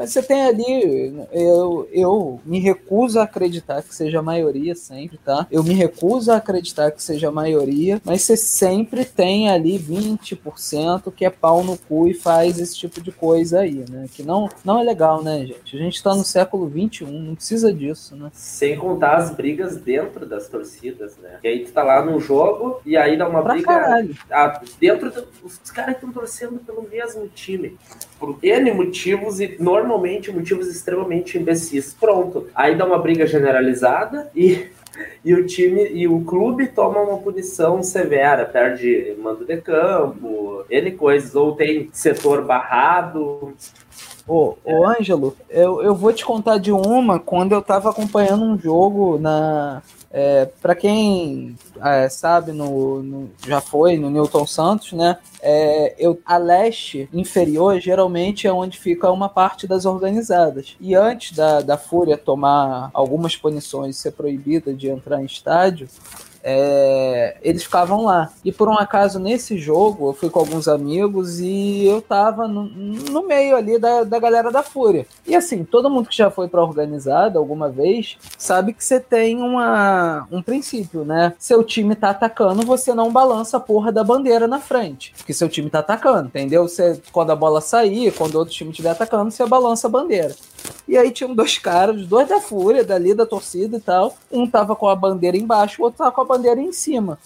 S8: Mas você tem ali, eu, eu me recuso a acreditar que seja a maioria sempre, tá? Eu me recuso a acreditar que seja a maioria, mas você sempre tem ali 20% que é pau no cu e faz esse tipo de coisa aí, né? Que não, não é legal, né, gente? A gente tá no século 21, não precisa disso, né?
S10: Sem contar as brigas dentro das torcidas, né? E aí tu tá lá no jogo e aí dá uma
S8: Pra
S10: briga
S8: caralho.
S10: ah, dentro do, os caras estão torcendo pelo mesmo time. Por N motivos e normalmente motivos extremamente imbecis. Pronto. Aí dá uma briga generalizada e, e o time e o clube toma uma punição severa, perde mando de campo, N coisas, ou tem setor barrado.
S8: Ô, ô Ângelo, eu, eu vou te contar de uma quando eu tava acompanhando um jogo na. É, para quem é, sabe, no, no- já foi no Newton Santos, né? É, eu, a leste inferior geralmente é onde fica uma parte das organizadas. E antes da, da Fúria tomar algumas punições e ser proibida de entrar em estádio, é, eles ficavam lá. E por um acaso, nesse jogo, eu fui com alguns amigos e eu tava no, no meio ali da, da galera da Fúria. E assim, todo mundo que já foi pra organizada alguma vez sabe que você tem uma, um princípio, né? Seu time tá atacando, você não balança a porra da bandeira na frente. Porque seu time tá atacando, entendeu? Você, quando a bola sair, quando outro time estiver atacando, você balança a bandeira. E aí tinham dois caras, dois da Fúria, dali da torcida e tal. Um tava com a bandeira embaixo, o outro tava com a bandeira em cima.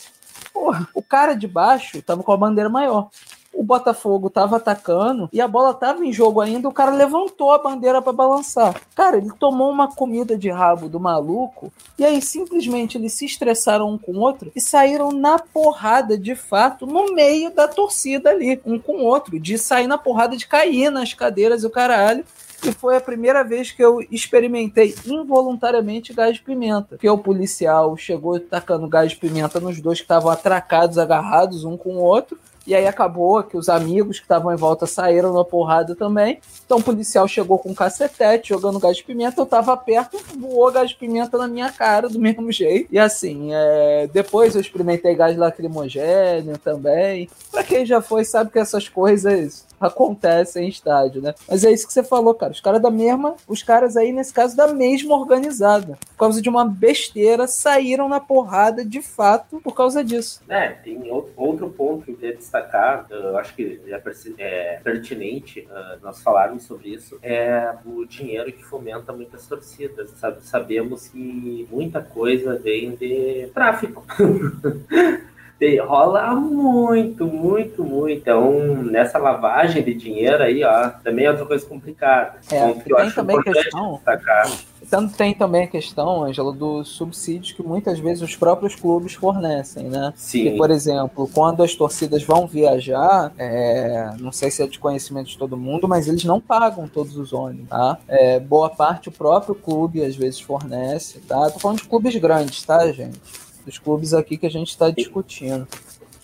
S8: Porra, o cara de baixo tava com a bandeira maior. O Botafogo tava atacando e a bola tava em jogo ainda. O cara levantou a bandeira pra balançar. Cara, ele tomou uma comida de rabo do maluco e aí simplesmente eles se estressaram um com o outro e saíram na porrada de fato no meio da torcida ali, um com o outro, de sair na porrada, de cair nas cadeiras e o caralho. E foi a primeira vez que eu experimentei involuntariamente gás de pimenta. Porque o policial chegou tacando gás de pimenta nos dois que estavam atracados, agarrados um com o outro. E aí acabou que os amigos que estavam em volta saíram na porrada também. Então o policial chegou com um cacetete jogando gás de pimenta. Eu tava perto, voou gás de pimenta na minha cara do mesmo jeito. E assim, é, depois eu experimentei gás lacrimogêneo também. Pra quem já foi, sabe que essas coisas acontecem em estádio, né? Mas é isso que você falou, cara. Os caras da mesma, os caras aí, nesse caso, da mesma organizada. Por causa de uma besteira, saíram na porrada de fato por causa disso.
S10: É, tem ou- outro ponto que eu queria destacar, eu acho que é pertinente ah, nós falarmos sobre isso, é o dinheiro que fomenta muitas torcidas. Sabe? Sabemos que muita coisa vem de tráfico. Rola muito, muito, muito. Então, nessa lavagem de dinheiro aí, ó, também é outra coisa complicada.
S8: É,
S10: Ponto que eu
S8: tem
S10: acho
S8: também
S10: importante
S8: questão-
S10: destacar.
S8: Tanto tem também a questão, Ângela, dos subsídios que muitas vezes os próprios clubes fornecem, né?
S10: Sim.
S8: Que, por exemplo, quando as torcidas vão viajar, é, não sei se é de conhecimento de todo mundo, mas eles não pagam todos os ônibus, tá? É, boa parte o próprio clube às vezes fornece, tá? Tô falando de clubes grandes, tá, gente? Dos clubes aqui que a gente está discutindo.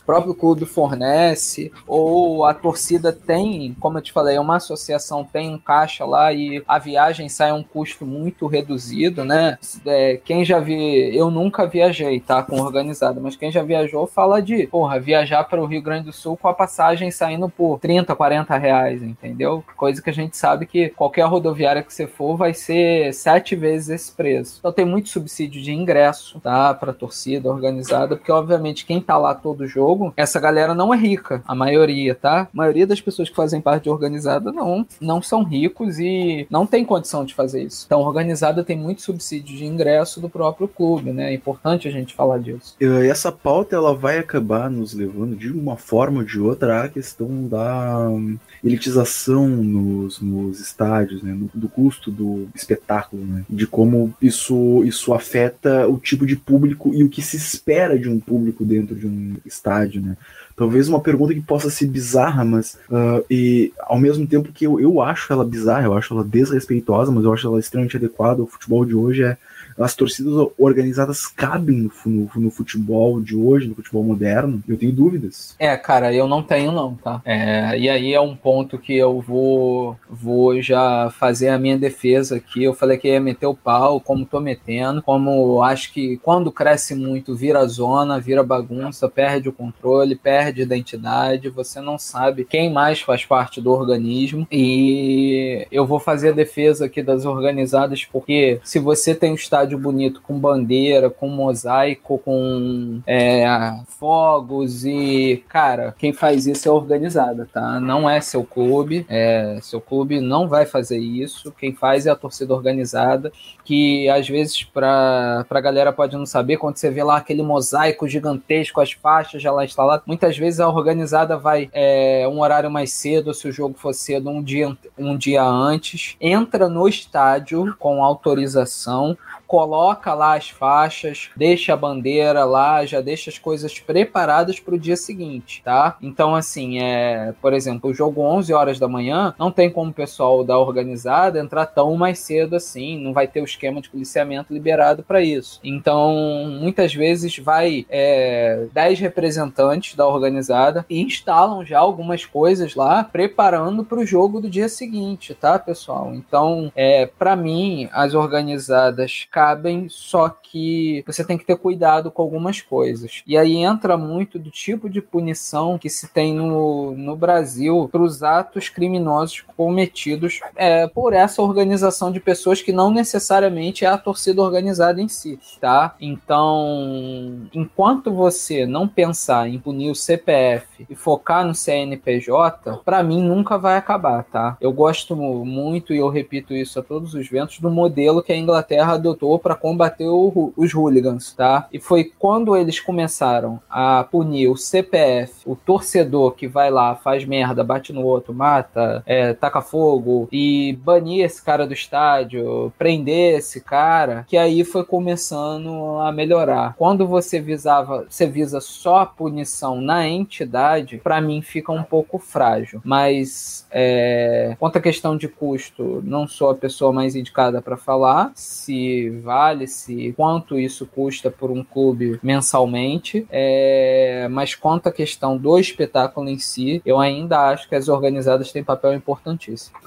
S8: O próprio clube fornece, ou a torcida tem, como eu te falei, uma associação tem um caixa lá e a viagem sai a um custo muito reduzido, né? É, quem já vi, eu nunca viajei, tá? Com organizada, mas quem já viajou fala de, porra, viajar para o Rio Grande do Sul com a passagem saindo por 30, 40 reais, entendeu? Coisa que a gente sabe que qualquer rodoviária que você for vai ser sete vezes esse preço. Então tem muito subsídio de ingresso, tá? Pra torcida organizada, porque obviamente quem tá lá todo jogo, essa galera não é rica, a maioria, tá? A maioria das pessoas que fazem parte de organizada não, não são ricos e não tem condição de fazer isso. Então, organizada tem muito subsídio de ingresso do próprio clube, né? É importante a gente falar disso.
S7: Essa pauta ela vai acabar nos levando de uma forma ou de outra à questão da hum, elitização nos, nos estádios, né, no- do custo do espetáculo, né, de como isso, isso afeta o tipo de público e o que se espera de um público dentro de um estádio, né. Talvez uma pergunta que possa ser bizarra, mas ah, e ao mesmo tempo que eu, eu acho ela bizarra, eu acho ela desrespeitosa, mas eu acho ela extremamente adequada ao futebol de hoje é as torcidas organizadas cabem no, no, no, futebol de hoje, no futebol moderno? Eu tenho dúvidas.
S8: É, cara, eu não tenho não, tá? É, e aí é um ponto que eu vou, vou já fazer a minha defesa aqui. Eu falei que ia meter o pau, como tô metendo, como acho que quando cresce muito vira zona, vira bagunça, perde o controle, perde identidade, você não sabe quem mais faz parte do organismo e eu vou fazer a defesa aqui das organizadas porque se você tem um estádio bonito com bandeira, com mosaico, com é, fogos e, cara, quem faz isso é organizada, tá? Não é seu clube, é, seu clube não vai fazer isso, quem faz é a torcida organizada, que às vezes pra, pra galera pode não saber, quando você vê lá aquele mosaico gigantesco, as faixas já lá instaladas, muitas vezes a organizada vai é, um horário mais cedo, se o jogo for cedo, um dia, um dia antes, entra no estádio com autorização, coloca lá as faixas, deixa a bandeira lá, já deixa as coisas preparadas para o dia seguinte, tá? Então, assim, é, por exemplo, o jogo 11 horas da manhã, não tem como o pessoal da organizada entrar tão mais cedo assim, não vai ter o esquema de policiamento liberado para isso. Então, muitas vezes vai é, 10 representantes da organizada e instalam já algumas coisas lá, preparando para o jogo do dia seguinte, tá, pessoal? Então, é, para mim, as organizadas cabem, só que você tem que ter cuidado com algumas coisas. E aí entra muito do tipo de punição que se tem no, no Brasil para os atos criminosos cometidos é, por essa organização de pessoas que não necessariamente é a torcida organizada em si, tá? Então, enquanto você não pensar em punir o CPF e focar no CNPJ, para mim nunca vai acabar, tá? Eu gosto muito e eu repito isso a todos os ventos do modelo que a Inglaterra adotou para combater o, os hooligans, tá? E foi quando eles começaram a punir o CPF, o torcedor que vai lá, faz merda, bate no outro, mata, é, taca fogo, e banir esse cara do estádio, prender esse cara, que aí foi começando a melhorar. Quando você visava, você visa só a punição na entidade, para mim fica um pouco frágil. Mas é, quanto à questão de custo, não sou a pessoa mais indicada para falar. Se vale-se quanto isso custa por um clube mensalmente, é, mas quanto à questão do espetáculo em si, eu ainda acho que as organizadas têm papel importantíssimo.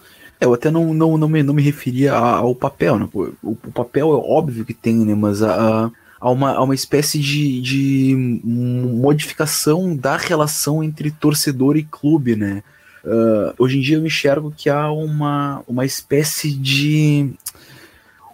S7: É, eu até não, não, não, me, não me referia ao papel, né? O, o papel é óbvio que tem, né? Mas a, a uma, a uma espécie de, de modificação da relação entre torcedor e clube, né? Uh, hoje em dia eu enxergo que há uma, uma espécie de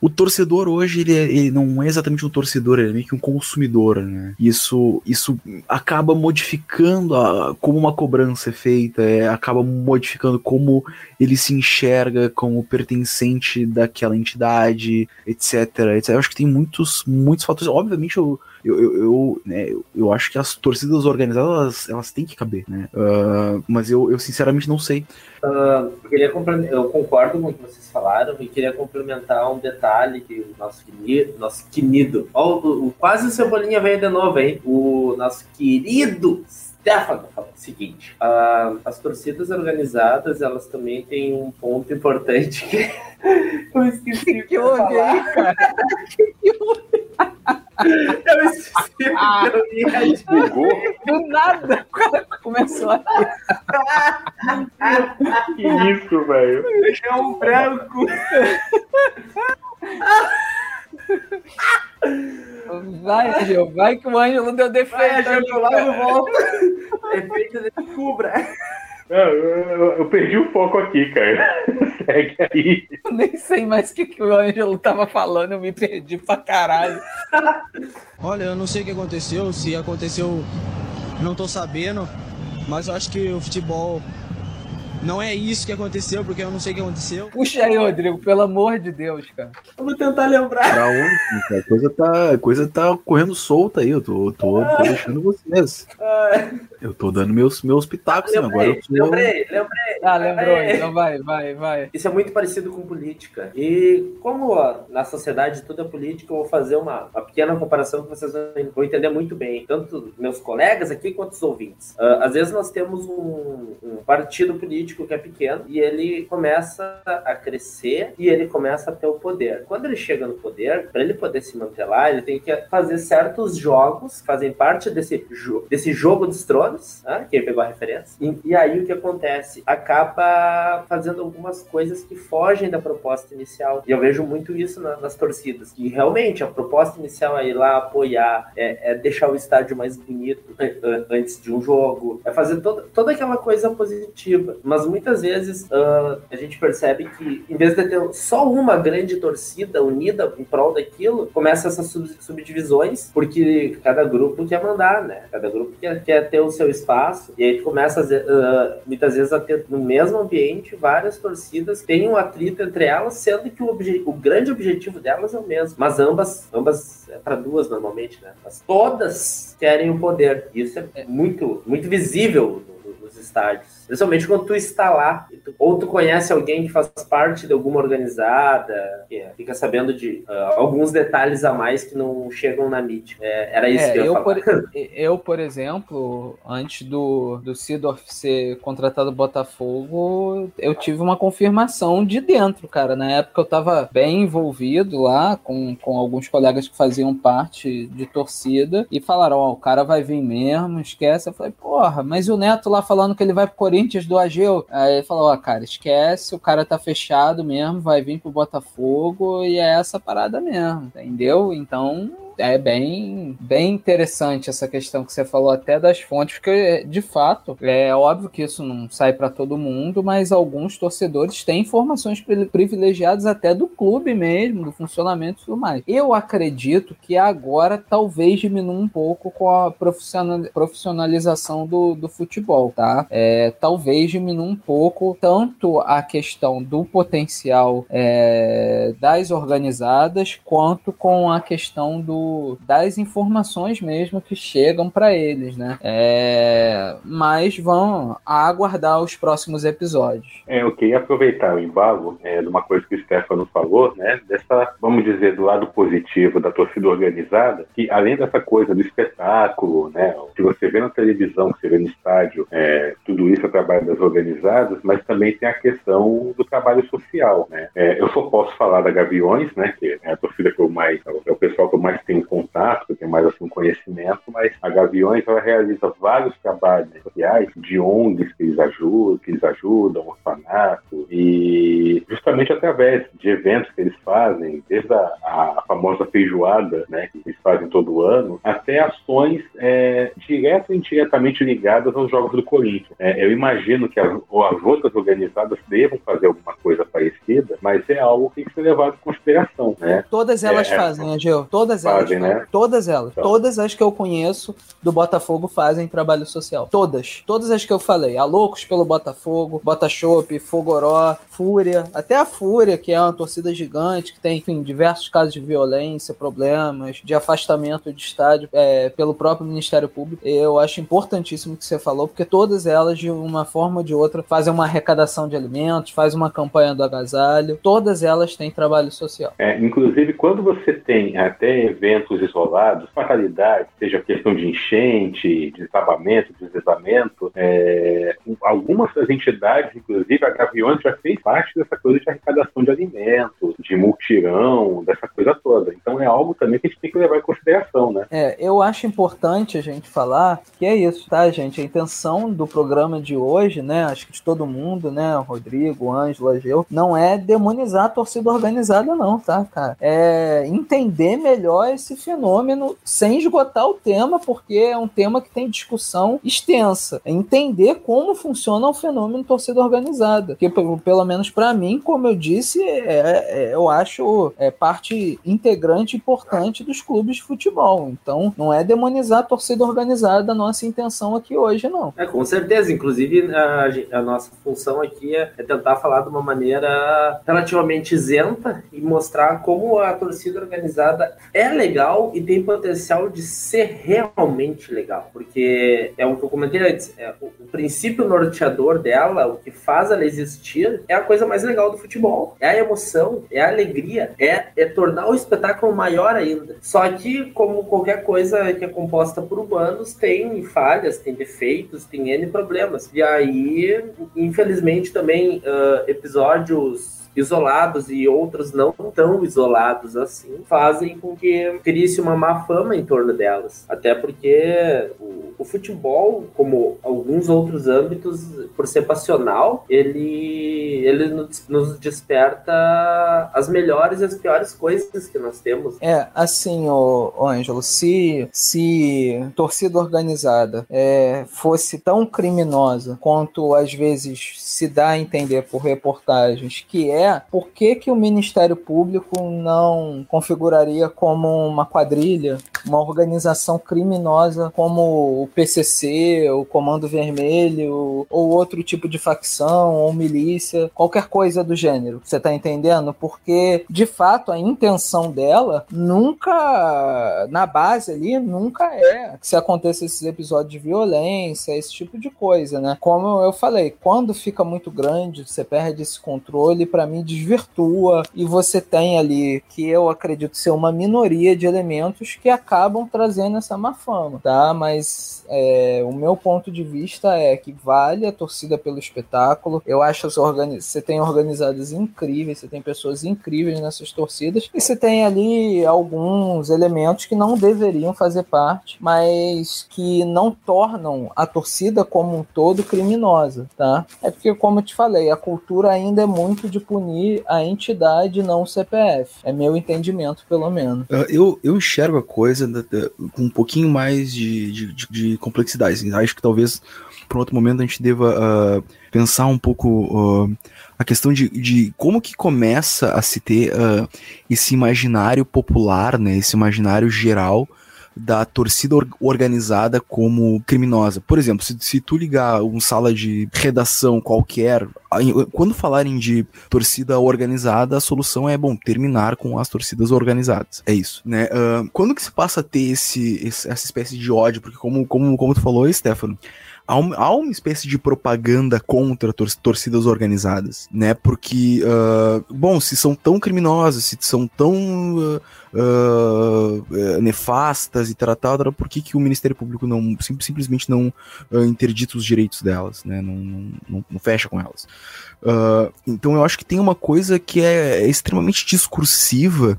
S7: o torcedor hoje, ele, é, ele, não é exatamente um torcedor, ele é meio que um consumidor, né? Isso, isso acaba modificando a, como uma cobrança é feita, é, acaba modificando como ele se enxerga como pertencente daquela entidade, etc, etc. Eu acho que tem muitos, muitos fatores. Obviamente, eu, eu, eu, eu, né, eu, acho que as torcidas organizadas elas, elas têm que caber, né? Uh, mas eu, eu sinceramente não sei.
S10: Uh, eu, queria eu concordo com o que vocês falaram e queria complementar um detalhe que o nosso querido, nosso querido, ó, o, o, quase o Cebolinha veio de novo, hein? O nosso querido Stefano falou o seguinte: uh, as torcidas organizadas elas também têm um ponto importante que eu esqueci que houve aí, cara. que houve? Eu esqueci que eu ia
S8: Do nada, o cara começou a
S9: Que isso, velho?
S10: É um branco.
S8: Vai, Angel, vai que o Ângelo deu defeito. Vai,
S10: Angel, logo volta. Efeito de cubra.
S9: Não, eu, eu, perdi o foco aqui, cara. Segue aí.
S8: Eu nem sei mais o que, que o Ângelo tava falando, eu me perdi pra caralho.
S11: Olha, eu não sei o que aconteceu, se aconteceu, não tô sabendo, mas eu acho que o futebol não é isso que aconteceu, porque eu não sei o que aconteceu.
S8: Puxa aí, Rodrigo, pelo amor de Deus, cara.
S10: Eu vou tentar lembrar.
S7: Pra onde? A coisa tá, a coisa tá correndo solta aí, eu tô, tô, tô deixando vocês. Eu tô dando meus, meus pitacos, lembrei, agora eu
S10: tô... Lembrei, lembrei.
S8: Ah, lembrou, é. então vai, vai, vai.
S10: Isso é muito parecido com política. E como ó, na sociedade tudo é política, eu vou fazer uma, uma pequena comparação que vocês vão entender muito bem, tanto meus colegas aqui quanto os ouvintes. Uh, às vezes nós temos um, um partido político político que é pequeno e ele começa a crescer e ele começa a ter o poder. Quando ele chega no poder, para ele poder se manter lá, ele tem que fazer certos jogos, fazem parte desse, jo desse jogo dos tronos, né? quem pegou a referência. E, e aí o que acontece? Acaba fazendo algumas coisas que fogem da proposta inicial. E eu vejo muito isso na, nas torcidas. E realmente a proposta inicial é ir lá apoiar, é, é deixar o estádio mais bonito antes de um jogo, é fazer toda, toda aquela coisa positiva. Mas muitas vezes uh, a gente percebe que, em vez de ter só uma grande torcida unida em prol daquilo, começa essas sub subdivisões, porque cada grupo quer mandar, né? Cada grupo quer, quer ter o seu espaço, e aí começa uh, muitas vezes a ter no mesmo ambiente várias torcidas, tem um atrito entre elas, sendo que o, o grande objetivo delas é o mesmo. Mas ambas, ambas é para duas normalmente, né? Mas todas querem o poder. Isso é muito, muito visível nos estádios. Principalmente quando tu está lá, ou tu conhece alguém que faz parte de alguma organizada, é, fica sabendo de uh, alguns detalhes a mais que não chegam na mídia. É, era isso é, que eu,
S8: eu por, eu, por exemplo, antes do, do Sidorf ser contratado do Botafogo, eu tive uma confirmação de dentro, cara. Na época eu estava bem envolvido lá com, com alguns colegas que faziam parte de torcida e falaram: Ó, oh, o cara vai vir mesmo, esquece. Eu falei: Porra, mas o Neto lá falando que ele vai pro Corinthians Corinthians do Ageu. Aí ele falou: Ó, cara, esquece, o cara tá fechado mesmo, vai vir pro Botafogo e é essa parada mesmo, entendeu? Então é bem, bem interessante essa questão que você falou até das fontes, porque de fato é óbvio que isso não sai para todo mundo, mas alguns torcedores têm informações privilegiadas até do clube mesmo, do funcionamento e tudo mais. Eu acredito que agora talvez diminua um pouco com a profissionalização do, do futebol, tá? É, talvez diminua um pouco tanto a questão do potencial é, das organizadas quanto com a questão do das informações mesmo que chegam para eles, né? É, mas vão aguardar os próximos episódios.
S9: É, eu queria aproveitar o embalo é, de uma coisa que o Stefano falou, né? Dessa, vamos dizer, do lado positivo da torcida organizada, que além dessa coisa do espetáculo, né? Que você vê na televisão, que você vê no estádio, é, tudo isso é trabalho das organizadas, mas também tem a questão do trabalho social, né? É, eu só posso falar da Gaviões, né? Que é a torcida que eu mais, é o pessoal que eu mais tenho contato, que tem mais assim conhecimento, mas a Gaviões ela realiza vários trabalhos sociais de ONGs que eles ajudam, que eles ajudam, orfanato, e justamente através de eventos que eles fazem, desde a, a famosa feijoada, né, que eles fazem todo ano, até ações é, direto e indiretamente ligadas aos Jogos do Corinthians. É, eu imagino que as, as outras organizadas devam fazer alguma coisa parecida, mas é algo que tem que ser levado em consideração. Né?
S8: Todas elas é, fazem, Angel, todas elas fazem, né? Todas elas. Então. Todas as que eu conheço do Botafogo fazem trabalho social. Todas. Todas as que eu falei. A Loucos pelo Botafogo, Botashop, Fogoró, Fúria. Até a Fúria, que é uma torcida gigante, que tem, enfim, diversos casos de violência, problemas, de afastamento de estádio é, pelo próprio Ministério Público. Eu acho importantíssimo o que você falou, porque todas elas, de uma forma ou de outra, fazem uma arrecadação de alimentos, fazem uma campanha do agasalho. Todas elas têm trabalho social.
S9: É, inclusive, quando você tem até eventos casos isolados, fatalidade, seja questão de enchente, de desabamento, de deslizamento, é, algumas das entidades, inclusive a Gaviões, já fez parte dessa coisa de arrecadação de alimentos, de multirão, dessa coisa toda. Então é algo também que a gente tem que levar em consideração, né?
S8: É, eu acho importante a gente falar que é isso, tá, gente? A intenção do programa de hoje, né, acho que de todo mundo, né, Rodrigo, Ângelo, Ageu, não é demonizar a torcida organizada, não, tá, cara? É entender melhor esse fenômeno sem esgotar o tema, porque é um tema que tem discussão extensa. É entender como funciona o fenômeno torcida organizada. Que, pelo menos para mim, como eu disse, é, é, eu acho é parte integrante importante dos clubes de futebol. Então, não é demonizar a torcida organizada a nossa intenção aqui hoje, não.
S10: É, com certeza. Inclusive, a, a nossa função aqui é, é tentar falar de uma maneira relativamente isenta e mostrar como a torcida organizada é legal e tem potencial de ser realmente legal. Porque é o que eu comentei antes, é, o, o princípio norteador dela, o que faz ela existir, é a coisa mais legal do futebol. É a emoção, é a alegria, é, é tornar o espetáculo maior ainda. Só que, como qualquer coisa que é composta por humanos, tem falhas, tem defeitos, tem N problemas. E aí, infelizmente, também uh, episódios isolados e outros não tão isolados assim, fazem com que crie-se uma má fama em torno delas. Até porque o, o, futebol, como alguns outros âmbitos, por ser passional, ele, ele nos, nos desperta as melhores e as piores coisas que nós temos.
S8: É, assim, o, o Ângelo, se, se torcida organizada é, fosse tão criminosa quanto às vezes se dá a entender por reportagens que é é por que, que o Ministério Público não configuraria como uma quadrilha, uma organização criminosa como o PCC, o Comando Vermelho, ou outro tipo de facção, ou milícia, qualquer coisa do gênero. Você tá entendendo? Porque, de fato, a intenção dela nunca, na base ali, nunca é que se aconteça esses episódios de violência, esse tipo de coisa, né? Como eu falei, quando fica muito grande, você perde esse controle, para mim desvirtua e você tem ali que eu acredito ser uma minoria de elementos que acabam trazendo essa má fama, tá? Mas é, o meu ponto de vista é que vale a torcida pelo espetáculo. Eu acho que você tem organizadas incríveis, você tem pessoas incríveis nessas torcidas e você tem ali alguns elementos que não deveriam fazer parte, mas que não tornam a torcida como um todo criminosa, tá? É porque, como eu te falei, a cultura ainda é muito de punir punir a entidade, não o CPF. É meu entendimento, pelo menos.
S7: Uh, eu, eu enxergo a coisa com um pouquinho mais de, de, de, de complexidade. Assim. Acho que talvez, por outro momento, a gente deva uh, pensar um pouco uh, a questão de, de como que começa a se ter esse imaginário popular, né, esse imaginário geral da torcida organizada como criminosa. Por exemplo, se, se tu ligar uma sala de redação qualquer, quando falarem de torcida organizada, a solução é, bom, terminar com as torcidas organizadas. É isso, né? Uh, quando que se passa a ter esse, essa espécie de ódio? Porque como, como, como tu falou, Stefano, há, há uma espécie de propaganda contra tor torcidas organizadas, né? Porque, uh, bom, se são tão criminosas, se são tão uh, uh, nefastas e tratadas, por que, que o Ministério Público não sim, simplesmente não interdita os direitos delas, né? Não, não, não, não fecha com elas. então eu acho que tem uma coisa que é extremamente discursiva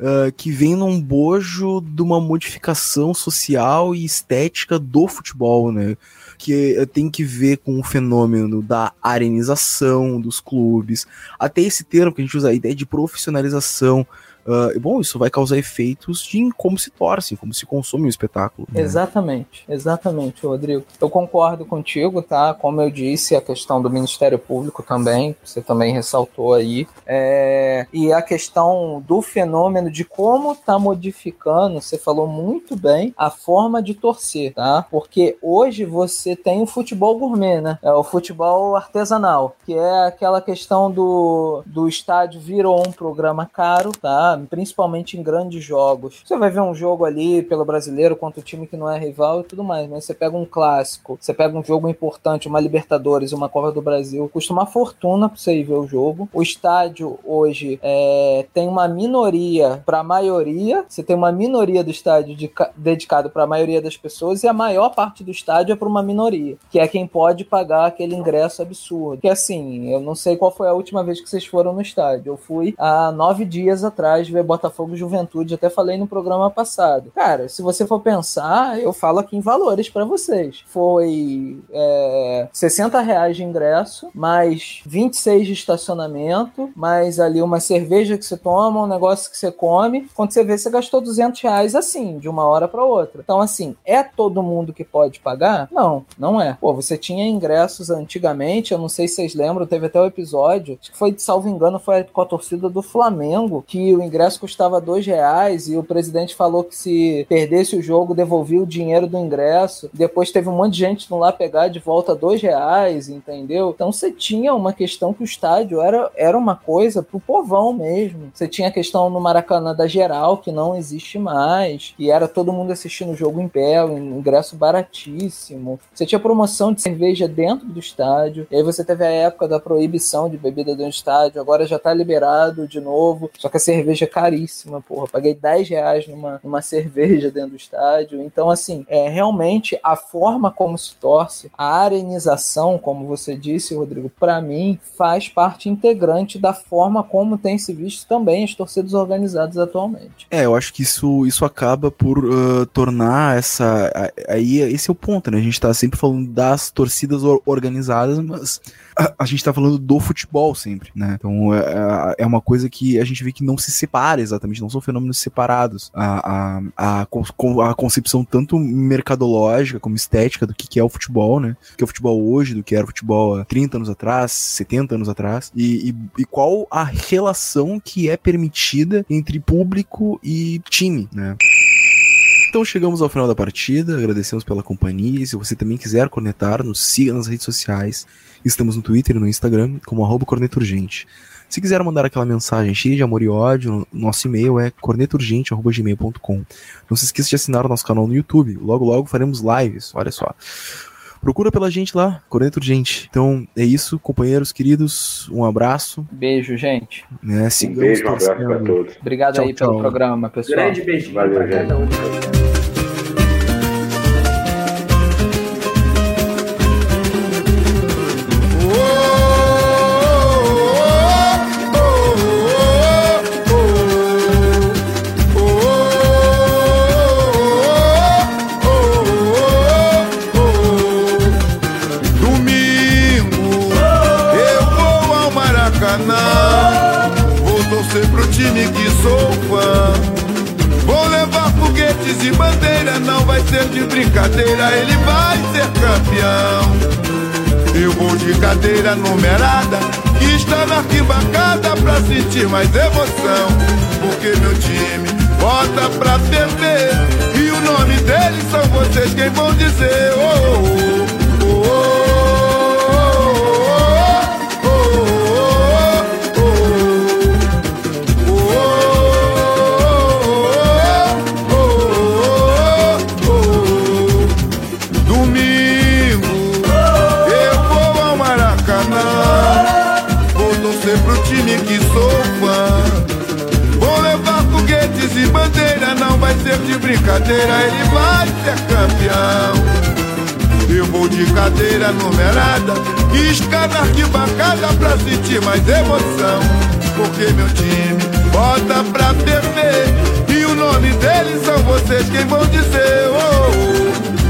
S7: uh, que vem num bojo de uma modificação social e estética do futebol, né? Que tem que ver com o fenômeno da arenização dos clubes, até esse termo que a gente usa, a ideia de profissionalização Uh, bom, isso vai causar efeitos de como se torce, como se consome o espetáculo.
S8: Né? Exatamente, exatamente, Rodrigo. Eu concordo contigo, tá? Como eu disse, a questão do Ministério Público também, você também ressaltou aí. É... E a questão do fenômeno de como tá modificando, você falou muito bem, a forma de torcer, tá? Porque hoje você tem o futebol gourmet, né? É o futebol artesanal, que é aquela questão do, do estádio virou um programa caro, tá? Principalmente em grandes jogos. Você vai ver um jogo ali pelo brasileiro contra o time que não é rival e tudo mais, mas você pega um clássico, você pega um jogo importante, uma Libertadores, uma Copa do Brasil, custa uma fortuna pra você ir ver o jogo. O estádio hoje é, tem uma minoria para a maioria, você tem uma minoria do estádio de, dedicado para a maioria das pessoas e a maior parte do estádio é para uma minoria, que é quem pode pagar aquele ingresso absurdo. Que assim, eu não sei qual foi a última vez que vocês foram no estádio. Eu fui há nove dias atrás de ver Botafogo e Juventude, até falei no programa passado. Cara, se você for pensar, eu falo aqui em valores para vocês. Foi é, 60 reais de ingresso, mais 26 de estacionamento, mais ali uma cerveja que você toma, um negócio que você come. Quando você vê, você gastou 200 reais assim, de uma hora para outra. Então, assim, é todo mundo que pode pagar? Não, não é. Pô, você tinha ingressos antigamente, eu não sei se vocês lembram, teve até o episódio, acho que foi, salvo engano, foi com a torcida do Flamengo, que o ingresso custava dois reais e o presidente falou que se perdesse o jogo, devolvia o dinheiro do ingresso. Depois teve um monte de gente indo lá pegar de volta dois reais, entendeu? Então você tinha uma questão que o estádio era, era uma coisa pro povão mesmo. Você tinha a questão no Maracanã da geral, que não existe mais, e era todo mundo assistindo o jogo em pé, um ingresso baratíssimo. Você tinha promoção de cerveja dentro do estádio, e aí você teve a época da proibição de bebida dentro do estádio, agora já tá liberado de novo, só que a cerveja é caríssima, porra. Paguei 10 reais numa, numa cerveja dentro do estádio. Então, assim, é realmente a forma como se torce, a arenização, como você disse, Rodrigo, para mim faz parte integrante da forma como tem se visto também as torcidas organizadas atualmente.
S7: É, eu acho que isso, isso acaba por uh, tornar essa. Aí, esse é o ponto, né? A gente tá sempre falando das torcidas organizadas, mas a, a gente tá falando do futebol sempre, né? Então é, é uma coisa que a gente vê que não se separa exatamente, não são fenômenos separados. A, a, a, a concepção tanto mercadológica como estética do que, que é o futebol, né? Que é o futebol hoje, do que era o futebol há 30 anos atrás, 70 anos atrás, e, e, e qual a relação que é permitida entre público e time, né? Então chegamos ao final da partida, agradecemos pela companhia. E se você também quiser cornetar, nos siga nas redes sociais. Estamos no Twitter e no Instagram como arroba corneturgente. Se quiser mandar aquela mensagem cheia de amor e ódio, nosso e-mail é corneturgente.gmail.com. Não se esqueça de assinar o nosso canal no YouTube. Logo, logo faremos lives, olha só. Procura pela gente lá, Corneta Urgente. Então é isso, companheiros queridos. Um abraço.
S8: Beijo, gente.
S7: Né,
S9: um beijo, um abraço pra todos.
S8: Obrigado
S7: Tchau,
S8: aí pelo
S7: tchau.
S8: programa, pessoal.
S10: Grande beijinho
S9: Valeu,
S10: pra
S12: time que sou fã. Vou levar foguetes e bandeira, não vai ser de brincadeira, ele vai ser campeão. Eu vou de cadeira numerada, que está na arquibancada pra sentir mais emoção. Porque meu time bota pra perder, e o nome deles são vocês quem vão dizer. Oh, oh, oh, brincadeira, ele vai ser campeão. Eu vou de cadeira numerada, isca na arquibancada pra sentir mais emoção. Porque meu time bota pra perder, e o nome deles são vocês quem vão dizer. Oh, oh, oh,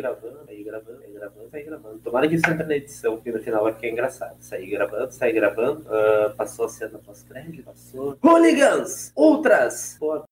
S10: gravando. Segue gravando, segue gravando, segue gravando. Tomara que isso entre na edição, porque no final vai ficar engraçado. Segue gravando, segue gravando. Ah, passou a cena pós-crédito, passou. Hooligans! Ultras! Pô,